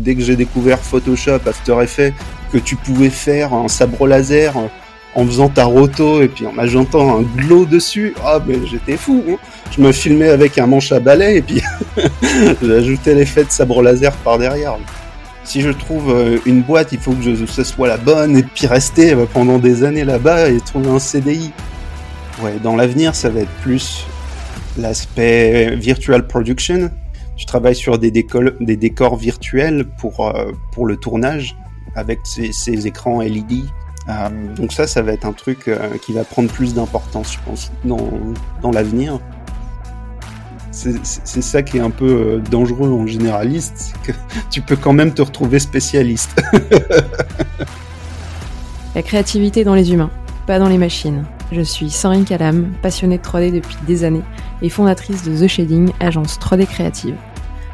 dès que j'ai découvert Photoshop, After Effects, que tu pouvais faire un sabre laser en faisant ta roto et puis en ajoutant un glow dessus, ah mais j'étais fou. Hein. je me filmais avec un manche à balai et puis j'ajoutais l'effet de sabre laser par derrière. Si je trouve euh, une boîte, il faut que ce soit la bonne et puis rester euh, pendant des années là-bas et trouver un CDI. Ouais, dans l'avenir, ça va être plus l'aspect virtual production. Tu travailles sur des, décors virtuels pour, euh, pour le tournage avec ces, écrans LED euh, donc ça, ça va être un truc euh, qui va prendre plus d'importance, je pense, dans, dans l'avenir. C'est ça qui est un peu dangereux en généraliste, que tu peux quand même te retrouver spécialiste. La créativité dans les humains, pas dans les machines. Je suis Sandrine Calam, passionnée de 3D depuis des années et fondatrice de The Shading, agence 3D créative.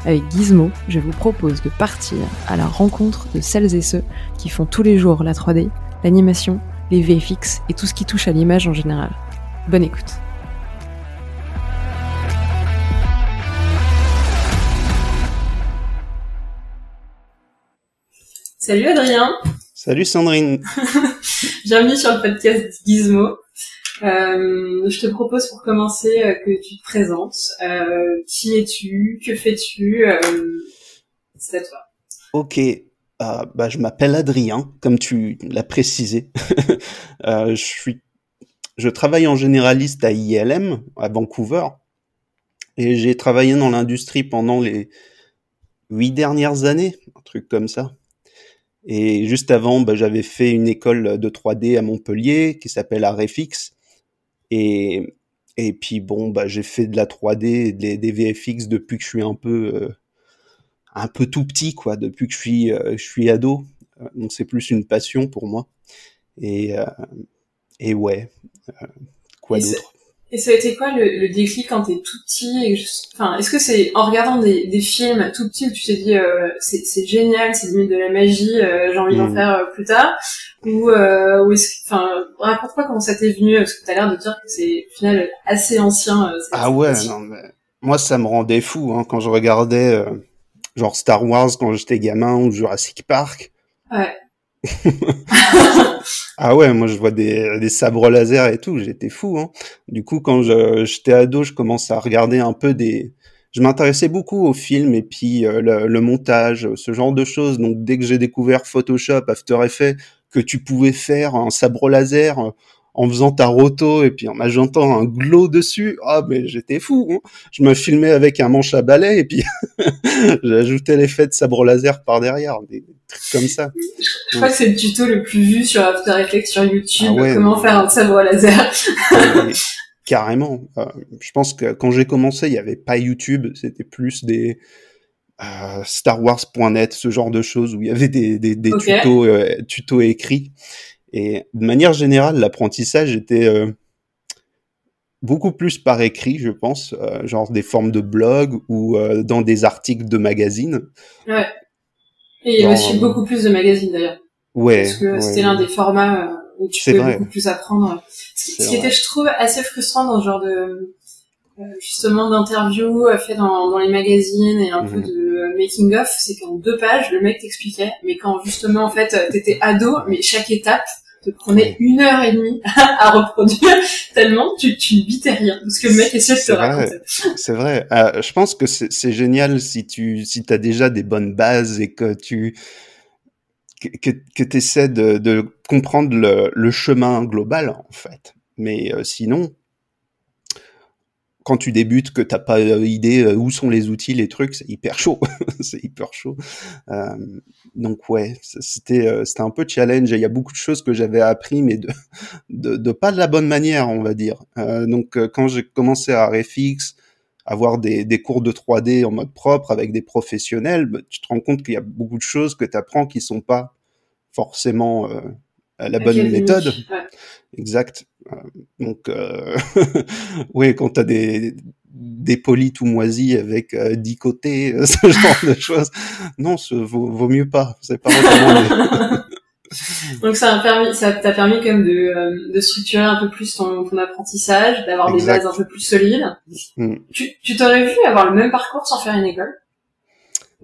Avec Gizmo, je vous propose de partir à la rencontre de celles et ceux qui font tous les jours la 3D l'animation, les VFX et tout ce qui touche à l'image en général. Bonne écoute. Salut Adrien. Salut Sandrine. Bienvenue sur le podcast Gizmo. Euh, je te propose pour commencer euh, que tu te présentes. Euh, qui es-tu? Que fais-tu? C'est à toi. Ok, euh, bah, je m'appelle Adrien, comme tu l'as précisé. euh, je suis, je travaille en généraliste à ILM à Vancouver et j'ai travaillé dans l'industrie pendant les huit dernières années, un truc comme ça. Et juste avant, bah, j'avais fait une école de 3D à Montpellier qui s'appelle Arefix. Et, et puis bon, bah, j'ai fait de la 3D et des, des VFX depuis que je suis un peu euh, un peu tout petit, quoi, depuis que je suis, euh, je suis ado. Euh, donc c'est plus une passion pour moi. Et, euh, et ouais, quoi d'autre? Et ça a été quoi le, le déclic quand t'es tout petit Enfin, est-ce que c'est en regardant des, des, films tout petits où tu t'es dit c'est génial, c'est limite de la magie, j'ai envie d'en mmh. faire plus tard? Ou, ou est-ce enfin raconte-moi comment ça t'est venu parce que t'as l'air de dire que c'est au final assez ancien. ah ouais, non mais moi ça me rendait fou hein, quand je regardais genre Star Wars quand j'étais gamin ou Jurassic Park. Ouais. ah ouais, moi je vois des, sabres laser et tout, j'étais fou. Hein. Du coup, quand j'étais ado, je commence à regarder un peu des... Je m'intéressais beaucoup aux films et puis euh, le, le, montage, ce genre de choses. Donc dès que j'ai découvert Photoshop, After Effects, que tu pouvais faire un sabre laser en faisant ta roto et puis en ajoutant un glow dessus, ah mais j'étais fou. Hein. Je me filmais avec un manche à balai et puis j'ajoutais l'effet de sabre laser par derrière, des trucs comme ça. Je crois que c'est le tuto le plus vu sur After Effects sur YouTube, ah comment faire un sabre laser. Carrément. Euh, je pense que quand j'ai commencé, il n'y avait pas YouTube, c'était plus des euh, StarWars.net, ce genre de choses où il y avait des, des, des tutos, euh, tutos écrits. Et de manière générale, l'apprentissage était euh, beaucoup plus par écrit, je pense, euh, genre des formes de blog ou euh, dans des articles de magazines. Ouais. Et il y a aussi beaucoup plus de magazines d'ailleurs. Ouais. Parce que c'était l'un des formats où tu peux beaucoup plus apprendre. Ce qui était, je trouve, assez frustrant dans ce genre de justement d'interviews fait dans, dans les magazines et un peu mhm. de making of, c'est qu'en deux pages, le mec t'expliquait, mais quand justement en fait t'étais ado, mais chaque étape te prenait une heure et demie à reproduire tellement tu tu bitais rien parce que le mec essaie de te raconter. C'est vrai. Euh, je pense que c'est génial si tu si t'as déjà des bonnes bases et que tu que, que tu essaies de, de comprendre le, le, chemin global en fait. Mais euh, sinon, quand tu débutes, que t'as pas euh, idée euh, où sont les outils, les trucs, c'est hyper chaud. c'est hyper chaud. Euh, donc ouais, c'était c'était un peu challenge. Il y a beaucoup de choses que j'avais appris, mais de, de, pas de la bonne manière, on va dire. Donc quand j'ai commencé à RFX, avoir des, des cours de 3D en mode propre avec des professionnels, bah, tu te rends compte qu'il y a beaucoup de choses que tu apprends qui sont pas forcément la bonne méthode. Exact. Euh, donc, euh, oui, quand tu as des, des polis tout moisis avec euh, 10 côtés, euh, ce genre de choses, non, ce vaut, vaut mieux pas. C'est pas recommandé. Donc ça a permis, ça t'a permis quand même de, de structurer un peu plus ton, ton apprentissage, d'avoir des bases un peu plus solides. Mm. Tu, tu t'aurais vu avoir le même parcours sans faire une école?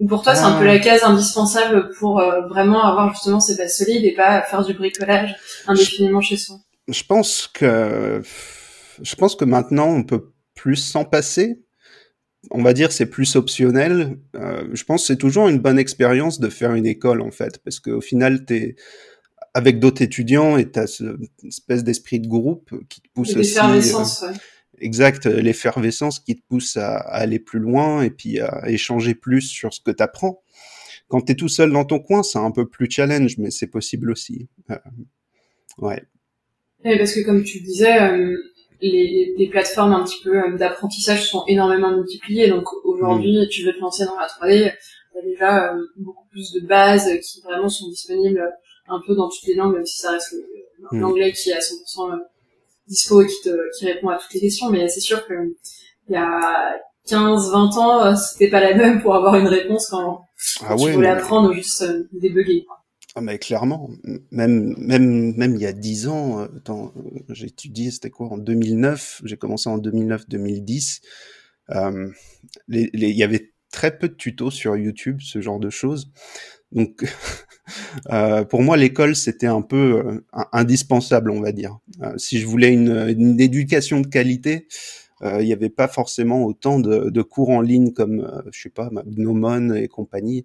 Pour toi, c'est un peu la case indispensable pour vraiment avoir justement ces bases solides et pas faire du bricolage indéfiniment chez soi. Je pense que je pense que maintenant on peut plus s'en passer. On va dire c'est plus optionnel. Euh, je pense que c'est toujours une bonne expérience de faire une école en fait, parce qu'au final t'es avec d'autres étudiants et t'as cette espèce d'esprit de groupe qui te pousse aussi. L'effervescence. Euh, exact, l'effervescence qui te pousse à, aller plus loin et puis à échanger plus sur ce que t'apprends. Quand t'es tout seul dans ton coin, c'est un peu plus challenge, mais c'est possible aussi. Euh, ouais. Et parce que comme tu disais, euh, les, les, plateformes un petit peu euh, d'apprentissage sont énormément multipliées. Donc aujourd'hui, tu veux te lancer dans la 3D, il y a déjà euh, beaucoup plus de bases qui vraiment sont disponibles un peu dans toutes les langues, même si ça reste mm. l'anglais qui est à 100% dispo et qui, te, qui répond à toutes les questions. Mais c'est sûr que il y a 15, 20 ans, c'était pas la même pour avoir une réponse quand, ah tu voulais apprendre ou juste débugger. Ah mais clairement, même même même il y a dix ans, euh, euh, j'ai étudié, c'était quoi en 2009, j'ai commencé en 2009-2010. Euh, il y avait très peu de tutos sur YouTube, ce genre de choses. Donc euh, pour moi l'école c'était un peu euh, indispensable, on va dire. si je voulais une, une éducation de qualité, il n'y avait pas forcément autant de, de, cours en ligne comme je sais pas Gnomon et compagnie.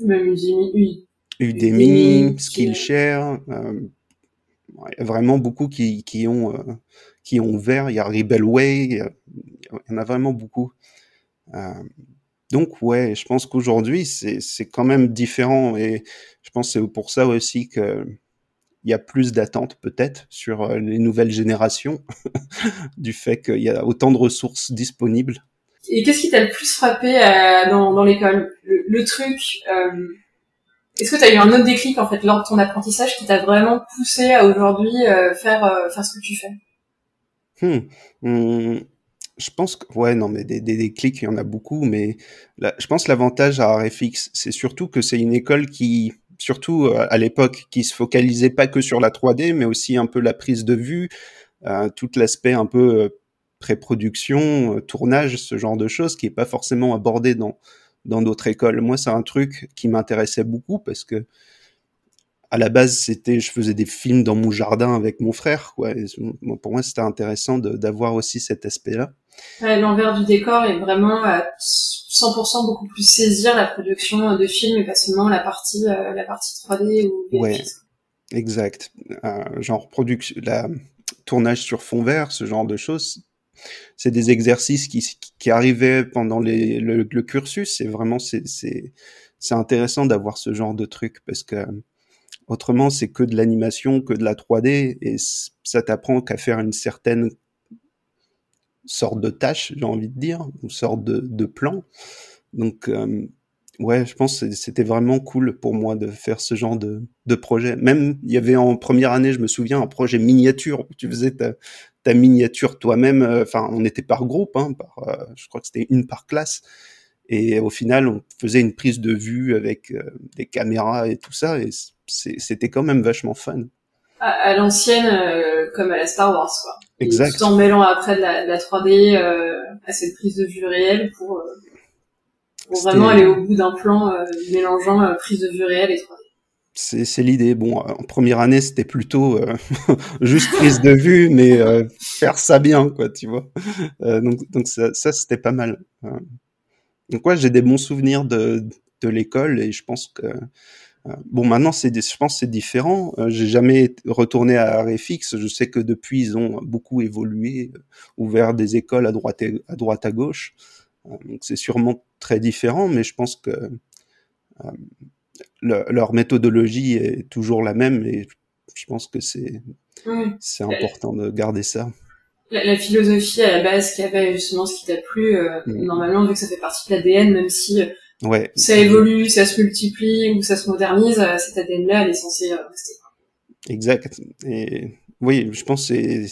Même Udemy, Udemy, Skillshare, euh, il y a vraiment beaucoup qui, qui ont euh, qui ont ouvert. Il y a Rebelway, il y, en a vraiment beaucoup. Donc ouais, je pense qu'aujourd'hui c'est quand même différent et je pense c'est pour ça aussi que il y a plus d'attentes peut-être sur euh, les nouvelles générations du fait qu'il y a autant de ressources disponibles. Et qu'est-ce qui t'a le plus frappé euh, dans, dans l'école? Le, truc, euh, est-ce que tu as eu un autre déclic en fait lors de ton apprentissage qui t'a vraiment poussé à aujourd'hui euh, faire faire ce que tu fais? Hmm. Hmm. Je pense que ouais non mais des, des déclics il y en a beaucoup mais je pense l'avantage à RFX c'est surtout que c'est une école qui surtout à l'époque qui se focalisait pas que sur la 3D mais aussi un peu la prise de vue tout l'aspect un peu pré-production tournage ce genre de choses qui est pas forcément abordé dans dans d'autres écoles. Moi, c'est un truc qui m'intéressait beaucoup parce que à la base, c'était, je faisais des films dans mon jardin avec mon frère. Quoi. pour moi, c'était intéressant d'avoir aussi cet aspect-là. L'envers du décor est vraiment à 100% beaucoup plus saisir la production de films et pas seulement la partie, euh, la partie 3D ou Ouais, exact. Euh, genre production, la tournage sur fond vert, ce genre de choses, c'est des exercices qui, qui arrivaient pendant les, le, cursus. Et vraiment, c'est c'est intéressant d'avoir ce genre de truc parce que autrement, c'est que de l'animation, que de la 3D, et ça t'apprend qu'à faire une certaine sorte de tâche, j'ai envie de dire, une sorte de, plan. Donc, euh, ouais, je pense que c'était vraiment cool pour moi de faire ce genre de, projet. Même, il y avait en première année, je me souviens, un projet miniature où tu faisais ta, miniature toi-même. Euh, enfin, on était par groupe, hein, par, euh, je crois que c'était une par classe. Et au final, on faisait une prise de vue avec euh, des caméras et tout ça, c'était quand même vachement fun. À, l'ancienne, comme à la Star Wars, quoi. Exact. tout en mêlant après de la, de la 3D à cette prise de vue réelle pour, pour vraiment aller au bout d'un plan mélangeant prise de vue réelle et 3D c'est l'idée. Bon, en première année, c'était plutôt euh, juste prise de vue, mais euh, faire ça bien, quoi, tu vois. Euh, donc, donc ça, ça c'était pas mal. donc ouais, j'ai des bons souvenirs de, de l'école et je pense que bon, maintenant c'est, je pense c'est différent. j'ai jamais retourné à RFX. Je sais que depuis ils ont beaucoup évolué, ouvert des écoles à droite et, à droite à gauche. donc c'est sûrement très différent, mais je pense que leur méthodologie est toujours la même et je pense que c'est c'est important de garder ça. La, philosophie à la base qui avait justement ce qui t'a plu, euh, mm. normalement vu que ça fait partie de l'ADN, même si euh, ouais. ça évolue, ça se multiplie ou ça se modernise, euh, cet ADN-là, elle est censée rester. Exact. Et oui, je pense c'est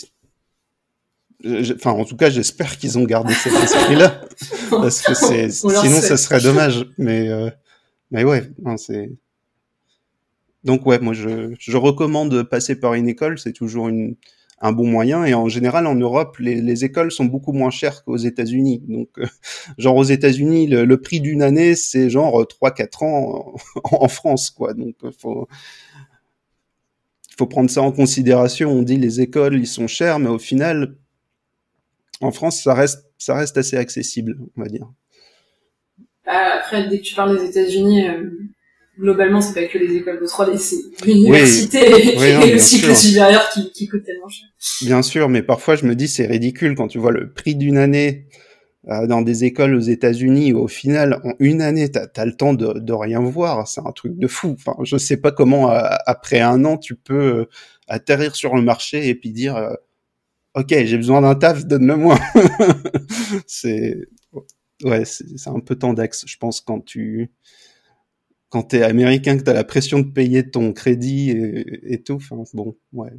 enfin en tout cas j'espère qu'ils ont gardé cet esprit là parce que c'est sinon ça serait dommage mais mais ouais, c'est. Donc ouais, moi je, je recommande de passer par une école, c'est toujours une, un bon moyen. Et en général, en Europe, les, écoles sont beaucoup moins chères qu'aux États-Unis. Donc, euh, genre aux États-Unis, le, prix d'une année, c'est genre 3-4 ans en, France, quoi. Donc, euh, faut faut prendre ça en considération. On dit les écoles, ils sont chers, mais au final, en France, ça reste, ça reste assez accessible, on va dire. Bah, après, dès que tu parles des États-Unis, euh, globalement, c'est pas que les écoles de 3D, c'est l'université et le cycle supérieur qui, qui coûte tellement cher. Bien sûr, mais parfois je me dis c'est ridicule quand tu vois le prix d'une année euh, dans des écoles aux États-Unis au final en une année t'as as le temps de, de rien voir, c'est un truc de fou. Enfin, je sais pas comment euh, après un an tu peux euh, atterrir sur le marché et puis dire ok j'ai besoin d'un taf, donne-le-moi. c'est ouais c'est un peu tendax, je pense quand tu quand t'es américain, que t'as la pression de payer ton crédit et, tout. Enfin, bon, ouais.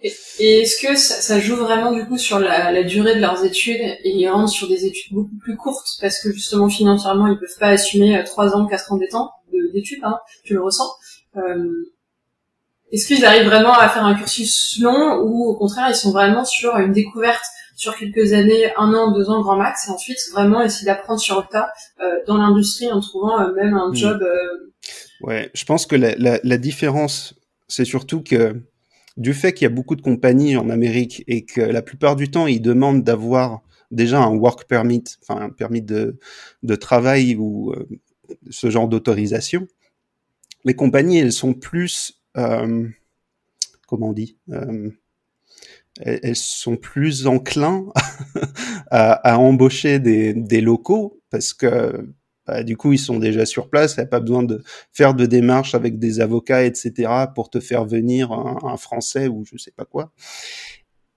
Et, est-ce que ça, joue vraiment du coup sur la, durée de leurs études et ils rentrent sur des études beaucoup plus courtes parce que justement financièrement ils peuvent pas assumer euh, trois ans, quatre ans d'études, hein, tu le ressens. Euh, est-ce qu'ils arrivent vraiment à faire un cursus long ou au contraire ils sont vraiment sur une découverte sur quelques années, un an, deux ans grand max, et ensuite vraiment essayer d'apprendre sur le tas euh, dans l'industrie en trouvant même un hmm. job Ouais, je pense que la, différence, c'est surtout que du fait qu'il y a beaucoup de compagnies en Amérique et que la plupart du temps, ils demandent d'avoir déjà un work permit, enfin un permis de, travail ou euh, ce genre d'autorisation, les compagnies, elles sont plus, euh, comment on dit, euh, elles, sont plus enclins à, embaucher des locaux parce que bah, du coup, ils sont déjà sur place. Il n'y a pas besoin de faire de démarches avec des avocats, etc., pour te faire venir un, Français ou je sais pas quoi.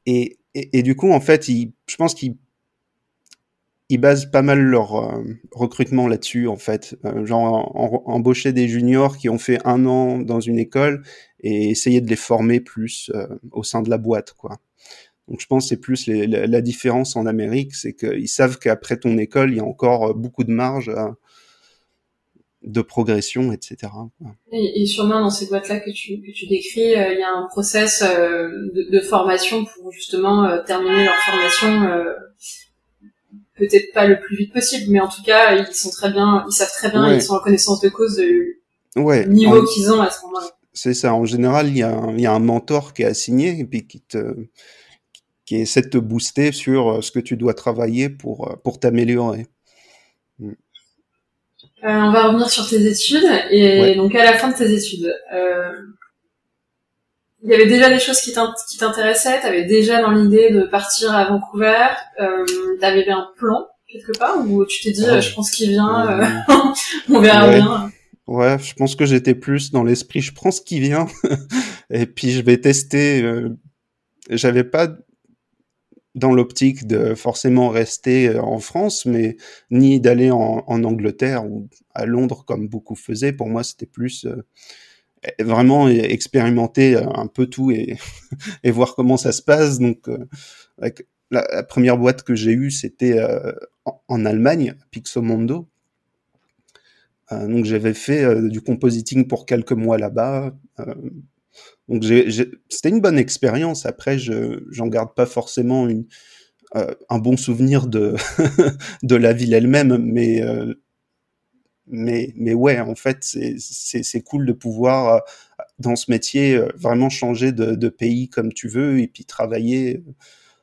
Et, du coup, en fait, je pense qu'ils ils basent pas mal leur euh, recrutement là-dessus, en fait. Euh, genre, embaucher des juniors qui ont fait un an dans une école et essayer de les former plus euh, au sein de la boîte. Donc je pense que c'est plus la, différence en Amérique, c'est qu'ils savent qu'après ton école, il y a encore euh, beaucoup de marge de progression, etc. Et, et, sûrement dans ces boîtes-là que tu, que tu décris, euh, il y a un process euh, de, de, formation pour justement terminer leur formation. Peut-être pas le plus vite possible, mais en tout cas, ils sont très bien, ils savent très bien, ils sont en connaissance de cause du ouais. niveau qu'ils ont à ce moment-là. C'est ça. En général, il y, a un, y a un mentor qui est assigné et puis qui te, qui essaie de te booster sur euh, ce que tu dois travailler pour, euh, pour t'améliorer. Euh, on va revenir sur tes études et donc à la fin de tes études, euh, il y avait déjà des choses qui t'intéressaient, tu avais déjà dans l'idée de partir à Vancouver, euh, t'avais un plan quelque part? Ou tu t'es dit je pense qu'il vient, on verra bien. Ouais, je pense que j'étais plus dans l'esprit je prends ce qui vient. Et puis je vais tester. J'avais pas dans l'optique de forcément rester euh, en France, mais ni d'aller en, Angleterre ou à Londres comme beaucoup faisaient. Pour moi, c'était plus euh, vraiment expérimenter euh, un peu tout et, voir comment ça se passe. Donc, la, première boîte que j'ai eue, c'était en, Allemagne, Pixomondo. donc, j'avais fait du compositing pour quelques mois là-bas. Donc c'était une bonne expérience. Après, je j'en garde pas forcément une, euh, un bon souvenir de de la ville elle-même, mais euh, mais mais ouais, en fait, c'est cool de pouvoir euh, dans ce métier vraiment changer de, de, pays comme tu veux et puis travailler.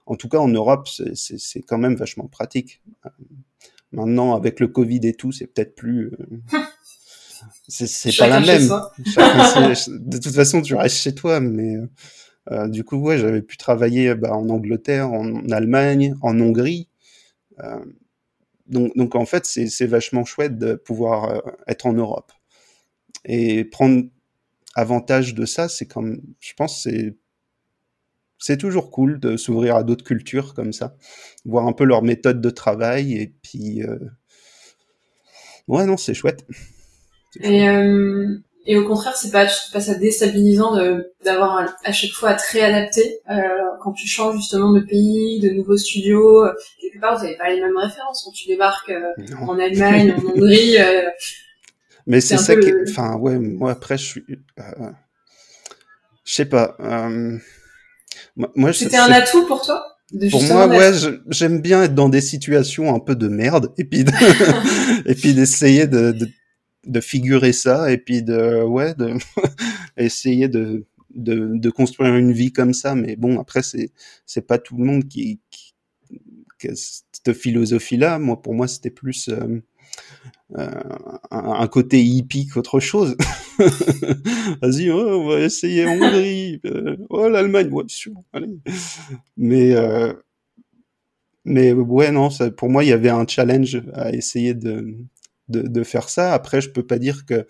En tout cas, en Europe, c'est quand même vachement pratique. Maintenant, avec le Covid et tout, c'est peut-être plus c'est pas la même. de toute façon, tu restes chez toi, mais euh, euh, du coup, ouais, j'avais pu travailler bah, en Angleterre, en, Allemagne, en Hongrie. Euh, donc, donc, en fait, c'est vachement chouette de pouvoir euh, être en Europe. Et prendre avantage de ça, c'est comme, je pense, c'est c'est toujours cool de s'ouvrir à d'autres cultures comme ça, voir un peu leur méthode de travail et puis ouais non c'est chouette. Et, euh, et au contraire, c'est pas, pas ça déstabilisant d'avoir à chaque fois à te réadapter euh, quand tu changes justement de pays, de nouveaux studios. Quelque part, vous avez pas les mêmes références quand tu débarques euh, en Allemagne, en Hongrie. Euh, Mais c'est ça qui, enfin ouais, moi après je suis, euh, je sais pas. Moi, c'était un atout pour toi pour moi, ouais, j'aime bien être dans des situations un peu de merde et puis et puis d'essayer de, de, de, figurer ça et puis de ouais de essayer de, de, construire une vie comme ça. Mais bon, après c'est c'est pas tout le monde qui, a cette philosophie-là. Moi, pour moi, c'était plus euh, euh, un, côté hippie qu'autre chose. Vas-y, oh, on va essayer Hongrie. Euh, oh, l'Allemagne, ouais, sûr, allez. Mais, mais ouais, non, pour moi, il y avait un challenge à essayer de, de, de faire ça. Après, je peux pas dire que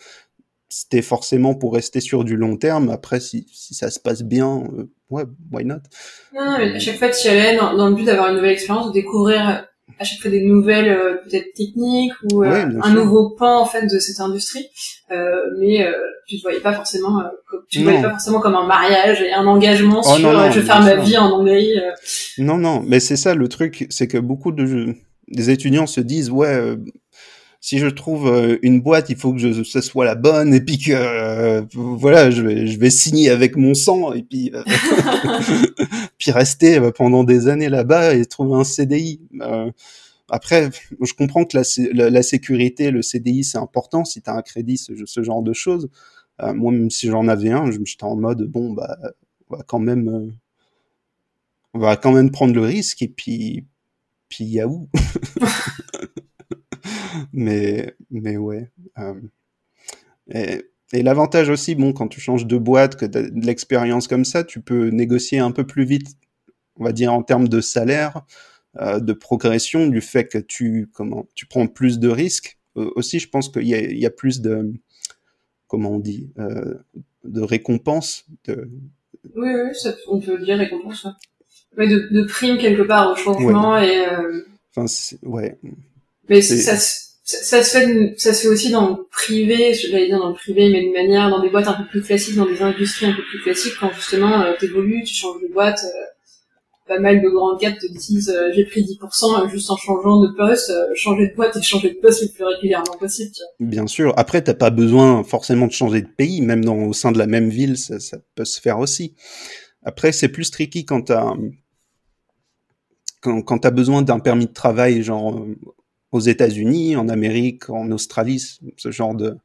c'était forcément pour rester sur du long terme. Après, si, si ça se passe bien, ouais, why not? Non, mais à chaque fois, tu y allais dans, dans le but d'avoir une nouvelle expérience, de découvrir à chaque fois des nouvelles euh, peut-être techniques ou euh, un nouveau pan en fait de cette industrie. Euh, mais tu te voyais pas forcément tu te voyais pas forcément comme un mariage et un engagement oh, sur je vais faire ma vie en Hongrie non non mais c'est ça le truc c'est que beaucoup de des étudiants se disent ouais si je trouve une boîte, il faut que ce soit la bonne et puis que voilà, je vais, je vais signer avec mon sang et puis puis rester euh, pendant des années là-bas et trouver un CDI. Euh, après, je comprends que la, la, sécurité, le CDI, c'est important si tu as un crédit, ce, ce genre de choses. Euh, moi, même si j'en avais un, j'étais en mode bon, bah, on va quand même, on va quand même prendre le risque et puis, puis Yahoo. mais, mais ouais. et, et l'avantage aussi, bon, quand tu changes de boîte, que de l'expérience comme ça, tu peux négocier un peu plus vite, on va dire en termes de salaire, euh, de progression, du fait que tu comment tu prends plus de risques. Euh, aussi, je pense qu'il y, y, a plus de comment on dit euh, de récompenses. De... Oui, oui, ça, on peut dire récompense. Ouais. de, de primes quelque part au changement et. Euh, enfin, ouais. Mais ça ça, se fait ça se fait aussi dans le privé je vais dire dans le privé mais de manière dans des boîtes un peu plus classiques dans des industries un peu plus classiques quand justement euh, t'évolues tu changes de boîte euh, pas mal de grands cadres te disent euh, j'ai pris 10% juste en changeant de poste changer de boîte et changer de poste le plus régulièrement possible bien sûr. Après t'as pas besoin forcément de changer de pays même dans au sein de la même ville ça, ça peut se faire aussi. Après c'est plus tricky quand t'as quand, quand t'as besoin d'un permis de travail genre aux États-Unis, en Amérique, en Australie, ce genre de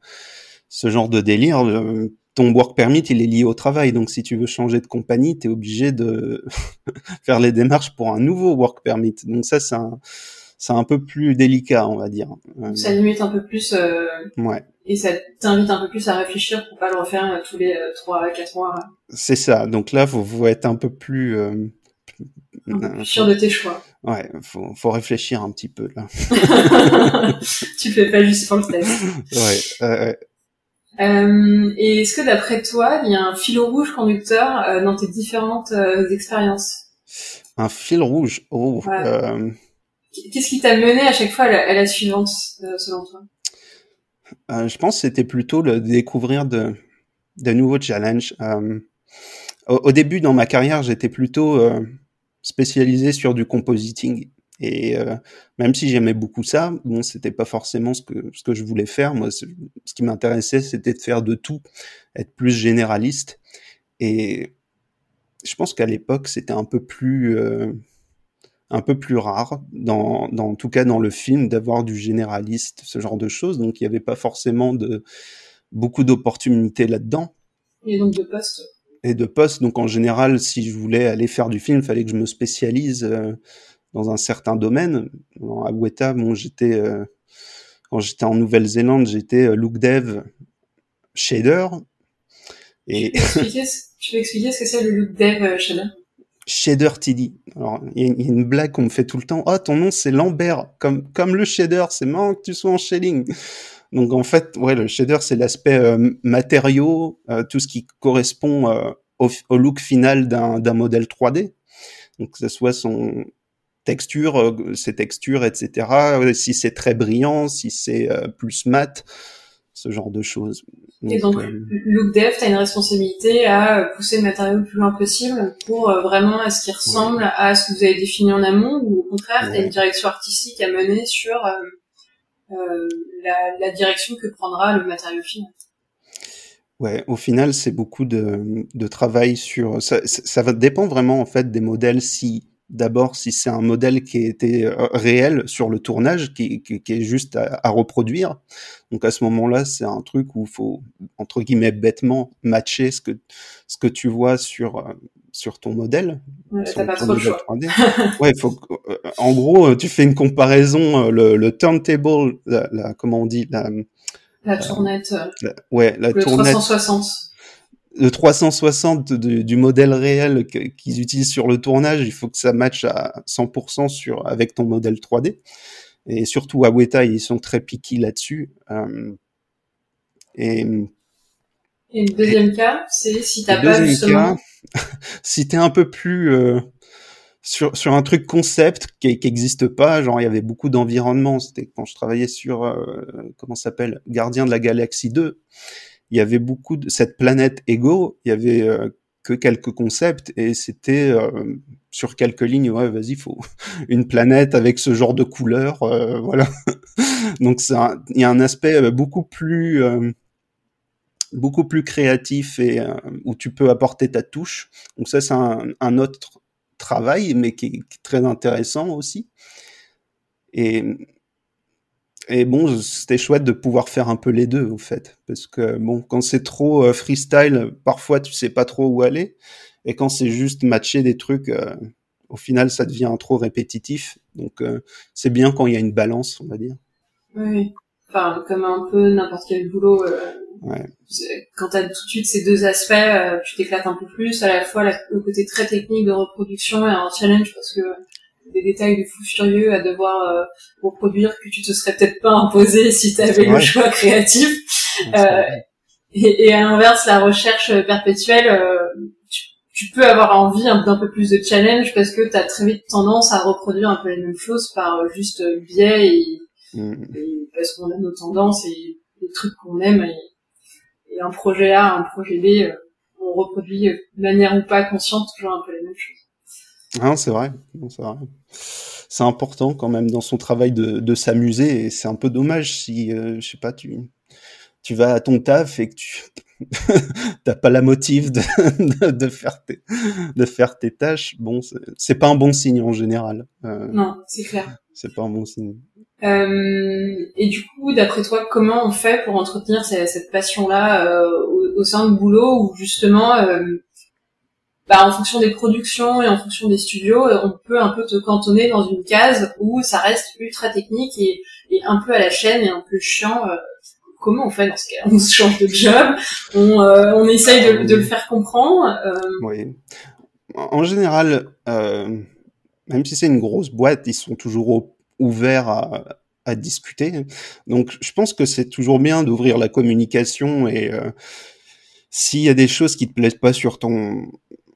ce genre de délire. Euh, ton work permit, il est lié au travail. Donc, si tu veux changer de compagnie, tu es obligé de faire les démarches pour un nouveau work permit. Donc, ça, c'est un, c'est un peu plus délicat, on va dire. Euh, ça limite un peu plus. Euh... Ouais. Et ça t'invite un peu plus à réfléchir pour pas le refaire euh, tous les trois à quatre mois. C'est ça. Donc là, vous, vous être un peu plus sûr de tes choix. Ouais, faut, faut réfléchir un petit peu là. tu fais pas juste pour le test. Ouais. Euh, euh, et est-ce que d'après toi, il y a un fil rouge conducteur euh, dans tes différentes euh, expériences? Un fil rouge. Oh. Euh, Qu'est-ce qui t'a mené à chaque fois à la, suivante, selon toi? Je pense que c'était plutôt le découvrir de, de nouveaux challenges. Au, au, début, dans ma carrière, j'étais plutôt spécialisé sur du compositing. Et euh, même si j'aimais beaucoup ça, bon, c'était pas forcément ce que ce que je voulais faire. Moi, ce, qui m'intéressait, c'était de faire de tout, être plus généraliste. Et je pense qu'à l'époque, c'était un peu plus euh, un peu plus rare, dans, en tout cas dans le film, d'avoir du généraliste, ce genre de choses. Donc, il n'y avait pas forcément de beaucoup d'opportunités là-dedans. Et donc de postes et de postes. Donc en général, si je voulais aller faire du film, il fallait que je me spécialise euh, dans un certain domaine. À Weta, bon, j'étais euh, quand j'étais en Nouvelle-Zélande, j'étais euh, look dev shader. Et tu peux expliquer ce que c'est le look dev shader? Shader TD. Alors, il y, a une blague qu'on me fait tout le temps. Oh, ton nom c'est Lambert, comme comme le shader. C'est marrant que tu sois en shading. Donc en fait, ouais, le shader c'est l'aspect euh, matériaux, euh, tout ce qui correspond euh, au, look final d'un modèle 3D. Donc que ce soit son texture, ses textures, etc. Si c'est très brillant, si c'est plus mat, ce genre de choses. et donc, Look Dev, tu as une responsabilité à pousser le matériau le plus loin possible pour vraiment à ce qui ressemble à ce que vous avez défini en amont, ou au contraire, tu as une direction artistique à mener sur euh, la, la, direction que prendra le matériau final Ouais, au final, c'est beaucoup de, travail sur. Ça, ça va dépend vraiment en fait des modèles. Si d'abord, si c'est un modèle qui a été euh, réel sur le tournage, qui, est juste à, à, reproduire. Donc à ce moment-là, c'est un truc où il faut entre guillemets bêtement matcher ce que ce que tu vois sur euh, sur ton modèle. Ouais, pas trop le choix. ouais, faut. Euh, en gros, tu fais une comparaison, le, le turntable, la, la, comment on dit, la la tournette. La, ouais, la le tournette. 360. Le 360 du, du modèle réel qu'ils utilisent sur le tournage, il faut que ça matche à 100% sur avec ton modèle 3D. Et surtout à Weta, ils sont très piqués là-dessus. Euh, et, et le deuxième et, cas, c'est si t'as pas justement. Si t'es un peu plus euh, sur, sur un truc concept qui n'existe pas, genre il y avait beaucoup d'environnements, c'était quand je travaillais sur, euh, comment s'appelle, Gardien de la Galaxie 2, il y avait beaucoup de cette planète Ego, il y avait euh, que quelques concepts et c'était euh, sur quelques lignes, ouais, vas-y, faut une planète avec ce genre de couleur, euh, voilà. Donc ça, il y a un aspect beaucoup plus beaucoup plus créatif et où tu peux apporter ta touche. Donc ça, c'est un, autre travail, mais qui est, très intéressant aussi. Et, et bon, c'était chouette de pouvoir faire un peu les deux, au fait. Parce que, bon, quand c'est trop euh, freestyle, parfois tu sais pas trop où aller. Et quand c'est juste matcher des trucs, euh, au final, ça devient trop répétitif. Donc, euh, c'est bien quand il y a une balance, on va dire. Oui, enfin, comme un peu n'importe quel boulot. Ouais. Quand t'as tout de suite ces deux aspects, euh, tu t'éclates un peu plus. À la fois le côté très technique de reproduction et un challenge parce que des détails de fou furieux à devoir euh, reproduire que tu te serais peut-être pas imposé si t'avais ouais. le choix créatif. Euh, et, et, à l'inverse, la recherche perpétuelle, euh, tu, tu, peux avoir envie d'un peu plus de challenge parce que t'as très vite tendance à reproduire un peu les mêmes choses par juste biais et, mmh. et parce qu'on a nos tendances et les trucs qu'on aime et, et un projet A, un projet B, euh, on reproduit de manière ou pas consciente toujours un peu les mêmes choses. Ah, c'est vrai, c'est vrai. C'est important quand même dans son travail de, de s'amuser et c'est un peu dommage si, euh, je sais pas, tu, tu vas à ton taf et que tu t'as pas la motive de, de, de, faire tes, de faire tes tâches. Bon, c'est pas un bon signe en général. Euh, non, c'est clair. C'est pas un bon signe. Euh, et du coup, d'après toi, comment on fait pour entretenir cette, passion-là euh, au, sein du boulot où justement, euh, bah, en fonction des productions et en fonction des studios, on peut un peu te cantonner dans une case où ça reste ultra technique et, un peu à la chaîne et un peu chiant. Comment on fait dans ce cas On se change de job, on, essaye de, de, le faire comprendre. Oui. En général, même si c'est une grosse boîte, ils sont toujours au ouvert à, à, discuter. Donc, je pense que c'est toujours bien d'ouvrir la communication et euh, s'il y a des choses qui te plaisent pas sur ton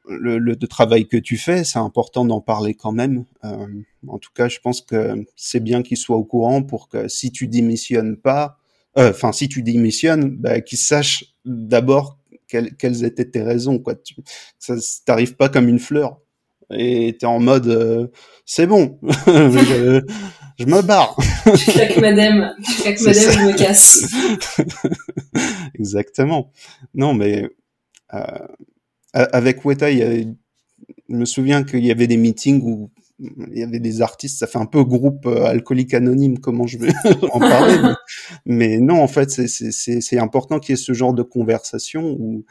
le, le travail que tu fais, c'est important d'en parler quand même. Euh, en tout cas, je pense que c'est bien qu'il soit au courant pour que si tu démissionnes pas, euh, enfin si tu démissionnes, bah, qu'il sache d'abord quelles, quelles, étaient tes raisons. Quoi, tu, ça t'arrive pas comme une fleur et t'es en mode euh, c'est bon, je, je, me barre. je claque madame, je claque madame, je me casse. Exactement. Non, mais euh, avec Weta, il y a, je me souviens qu'il y avait des meetings où il y avait des artistes, ça fait un peu groupe euh, alcoolique anonyme, comment je vais en parler? mais, mais, non, en fait, c'est important qu'il y ait ce genre de conversation où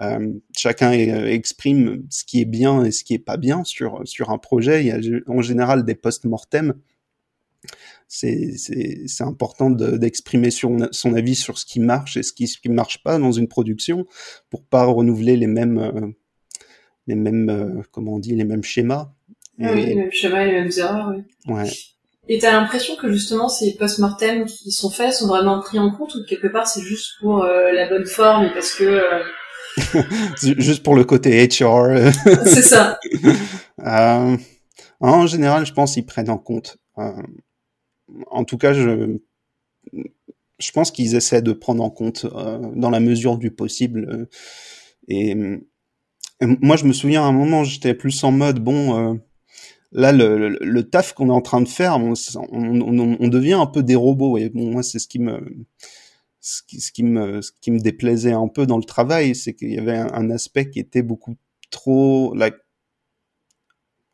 euh, chacun euh, exprime ce qui est bien et ce qui est pas bien sur, sur un projet. Il y a en général des post-mortem. C'est important d'exprimer de, son avis sur ce qui marche et ce qui ne marche pas dans une production pour pas renouveler les mêmes, euh, les mêmes comment on dit, les mêmes schémas. Ah oui, les mêmes schémas, les mêmes erreurs, oui. Ouais. Et t'as l'impression que justement ces post-mortem qui sont faits sont vraiment pris en compte ou quelque part c'est juste pour euh, la bonne forme et parce que euh... juste pour le côté HR. c'est ça. Euh, en général, je pense qu'ils prennent en compte. Euh, en tout cas, je je pense qu'ils essaient de prendre en compte euh, dans la mesure du possible. et, et, moi, je me souviens à un moment, j'étais plus en mode bon là le, le, le taf qu'on est en train de faire on, on, on, devient un peu des robots et bon moi c'est ce qui me ce qui, me, déplaisait un peu dans le travail, c'est qu'il y avait un, aspect qui était beaucoup trop, like,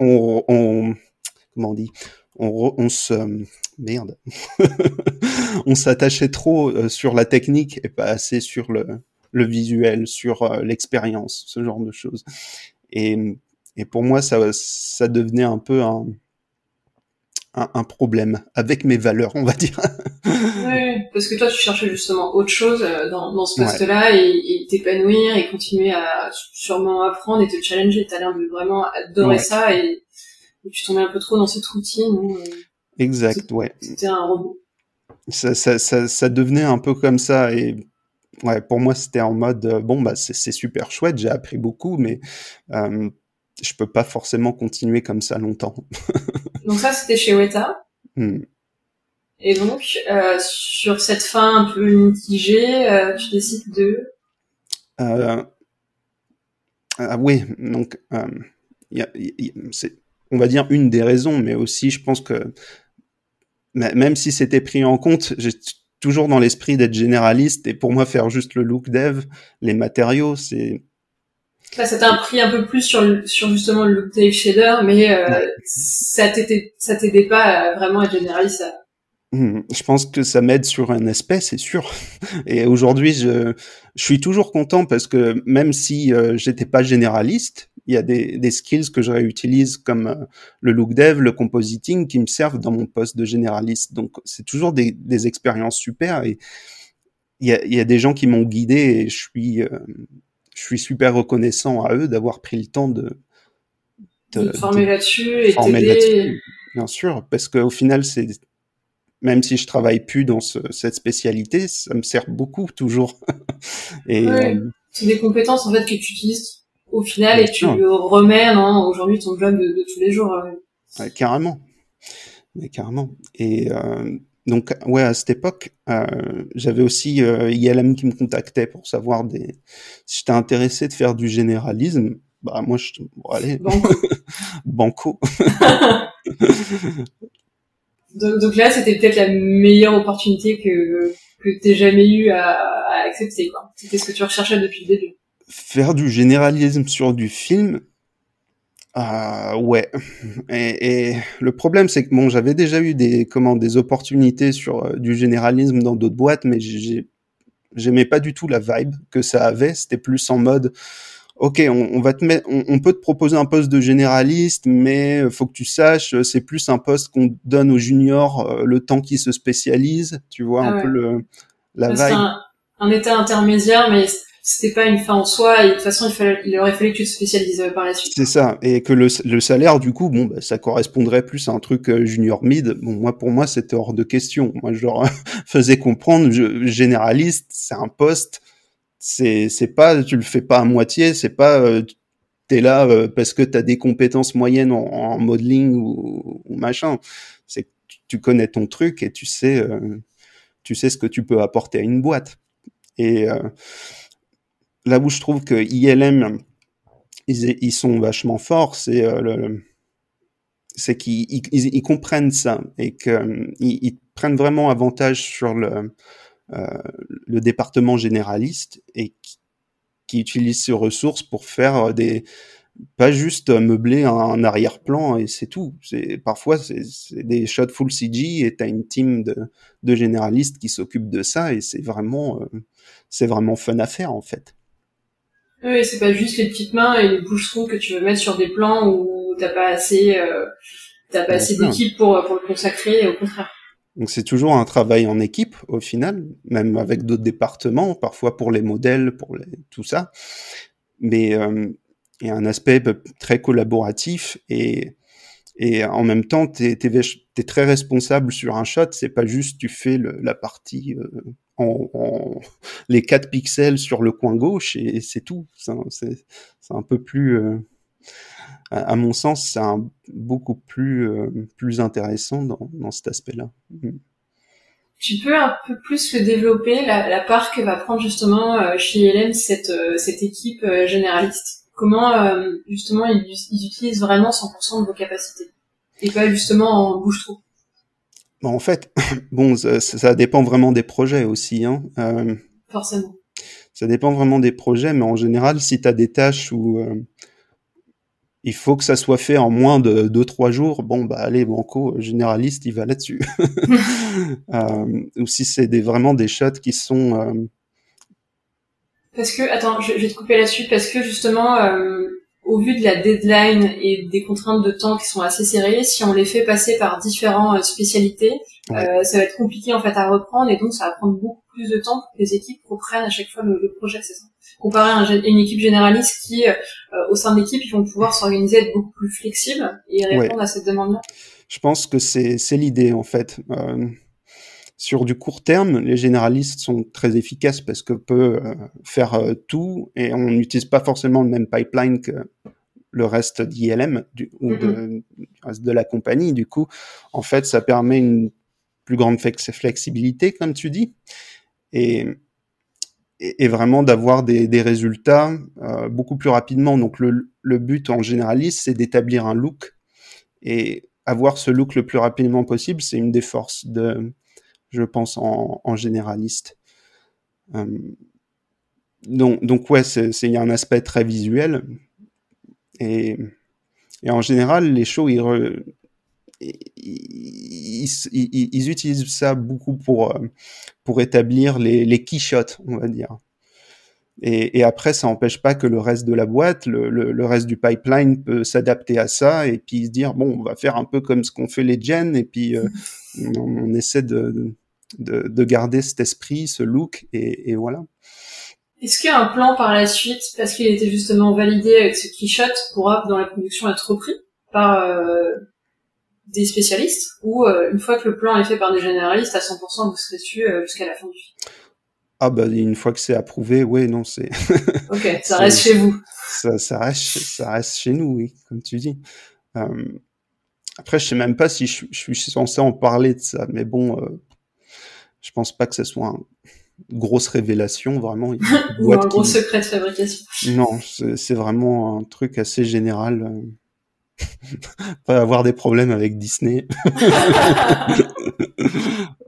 on, comment on dit, on, se, merde, on s'attachait trop euh, sur la technique et pas assez sur le, visuel, sur euh, l'expérience, ce genre de choses. Et, pour moi, ça, devenait un peu un, problème avec mes valeurs, on va dire. parce que toi, tu cherchais justement autre chose euh, dans, dans ce poste-là et t'épanouir et continuer à sûrement apprendre et te challenger. T'as l'air de vraiment adorer ça et, tu tombais un peu trop dans cette routine. Euh, exact, ouais. C'était un robot. Ça, ça, ça, ça, devenait un peu comme ça et ouais, pour moi, c'était en mode euh, bon, bah c'est super chouette, j'ai appris beaucoup, mais euh, je peux pas forcément continuer comme ça longtemps. donc ça, c'était chez Weta. Hmm. Et donc, euh, sur cette fin un peu mitigée, euh, tu décides de... Euh, ah oui, donc, y a, c'est, on va dire, une des raisons, mais aussi, je pense que même si c'était pris en compte, j'ai toujours dans l'esprit d'être généraliste, et pour moi, faire juste le look dev, les matériaux, c'est Là, ça t'a pris un peu plus sur, sur justement le look shader, mais euh, ça t'aidait, ça t'aidait pas vraiment à être généraliste. Je pense que ça m'aide sur un aspect, c'est sûr. Et aujourd'hui, je, je suis toujours content parce que même si euh, j'étais pas généraliste, il y a des, des skills que je réutilise comme euh, le look dev, le compositing, qui me servent dans mon poste de généraliste. Donc, c'est toujours des, des expériences super. Et il y a, y a des gens qui m'ont guidé et je suis euh, je suis super reconnaissant à eux d'avoir pris le temps de, de, former là-dessus et t'aider. Bien sûr, parce qu'au final, c'est même si je travaille plus dans cette spécialité, ça me sert beaucoup toujours. et euh, c'est des compétences en fait que tu utilises au final et tu remets aujourd'hui ton job de, tous les jours. Ouais, carrément, mais carrément. Et euh, donc ouais à cette époque euh, j'avais aussi euh, ILM qui me contactait pour savoir des si j'étais intéressé de faire du généralisme. Bah moi je bon, allez. Banco, donc, là c'était peut-être la meilleure opportunité que que t'aies jamais eu à, à accepter c'était ce que tu recherchais depuis le début faire du généralisme sur du film ah ouais. Et, le problème, c'est que bon, j'avais déjà eu des comment des opportunités sur euh, du généralisme dans d'autres boîtes, mais j'ai j'aimais pas du tout la vibe que ça avait. C'était plus en mode, ok, on, on va te mettre, on, peut te proposer un poste de généraliste, mais faut que tu saches, c'est plus un poste qu'on donne aux juniors euh, le temps qu'ils se spécialisent. Tu vois un ah peu le la vibe. Un, un état intermédiaire, mais c'était pas une fin en soi et de toute façon il, fallait, il aurait fallu que tu te spécialises euh, par la suite. C'est ça et que le, le, salaire du coup bon bah, ça correspondrait plus à un truc euh, junior mid. Bon moi pour moi c'était hors de question. Moi je leur faisais comprendre je, généraliste c'est un poste c'est c'est pas tu le fais pas à moitié c'est pas euh, t'es là euh, parce que t'as des compétences moyennes en, en modeling ou, ou machin. C'est tu connais ton truc et tu sais tu sais ce que tu peux apporter à une boîte et là où je trouve que ILM, ils, ils sont vachement forts, c'est euh, le, c'est qu'ils ils, ils, comprennent ça et qu'ils ils prennent vraiment avantage sur le, euh, le département généraliste et qui, qui utilisent ces ressources pour faire des pas juste meubler un, arrière-plan et c'est tout. C'est parfois c'est des shots full CG et t'as une team de, de généralistes qui s'occupent de ça et c'est vraiment euh, c'est vraiment fun à faire en fait. Oui, c'est pas juste les petites mains et les boucherons que tu veux mettre sur des plans où t'as pas assez, euh, t'as pas assez d'équipe pour, pour le consacrer, au contraire. Donc c'est toujours un travail en équipe au final, même avec d'autres départements, parfois pour les modèles, pour les, tout ça. Mais euh, il y a un aspect très collaboratif et, en même temps, tu es, très responsable sur un shot. C'est pas juste tu fais la partie euh, en, les 4 pixels sur le coin gauche et, c'est tout. C'est un peu plus, euh, à, mon sens, c'est beaucoup plus, euh, plus intéressant dans, dans cet aspect-là. Mm. Tu peux un peu plus le développer, la, la part que va prendre justement euh, chez LM cette, cette équipe généraliste? Comment justement ils, ils, utilisent vraiment 100% de vos capacités? Et pas justement en bouche-trou en fait, bon, ça, dépend vraiment des projets aussi. Hein. Euh, Forcément. Ça dépend vraiment des projets, mais en général, si tu as des tâches où euh, il faut que ça soit fait en moins de 2-3 jours, bon, bah allez, Banco, généraliste, il va là-dessus. euh, ou si c'est des, vraiment des shots qui sont... Euh, parce que, attends, je, vais te couper là-dessus, parce que justement, euh, au vu de la deadline et des contraintes de temps qui sont assez serrées, si on les fait passer par différentes euh, spécialités, euh, ça va être compliqué en fait à reprendre et donc ça va prendre beaucoup plus de temps pour que les équipes reprennent à chaque fois le, projet, c'est ça. Comparé à une équipe généraliste qui, euh, au sein de l'équipe, ils vont pouvoir s'organiser, être beaucoup plus flexibles et répondre à cette demande-là. Je pense que c'est c'est l'idée en fait. Sur du court terme, les généralistes sont très efficaces parce que peut euh, faire euh, tout et on n'utilise pas forcément le même pipeline que le reste d'ILM ou de, de la compagnie. Du coup, en fait, ça permet une plus grande flexibilité, comme tu dis, et, et, vraiment d'avoir des, des, résultats euh, beaucoup plus rapidement. Donc, le, le but en généraliste, c'est d'établir un look et avoir ce look le plus rapidement possible, c'est une des forces de, je pense, en, généraliste. Euh, donc, donc ouais, il y a un aspect très visuel. Et, et en général, les shows, ils, ils, utilisent ça beaucoup pour, pour établir les, les key shots, on va dire. Et, et, après, ça n'empêche pas que le reste de la boîte, le, le, reste du pipeline peut s'adapter à ça et puis se dire bon, on va faire un peu comme ce qu'on fait les gens et puis euh, on, essaie de, de, garder cet esprit, ce look, et, voilà. Est-ce qu'il y a un plan par la suite, parce qu'il était justement validé avec ce shot, pourra dans la production être repris par euh, des spécialistes, ou euh, une fois que le plan est fait par des généralistes, à 100% vous serez dessus euh, jusqu'à la fin du film? Ah bah une fois que c'est approuvé, oui, non, c'est... ok, ça reste chez vous. Ça, ça, reste, ça reste chez nous, oui, comme tu dis. après, je sais même pas si je, je, suis censé en parler de ça, mais bon, je pense pas que ce soit une grosse révélation, vraiment. Ou un gros secret de fabrication. Non, c'est vraiment un truc assez général. Euh, pas avoir des problèmes avec Disney.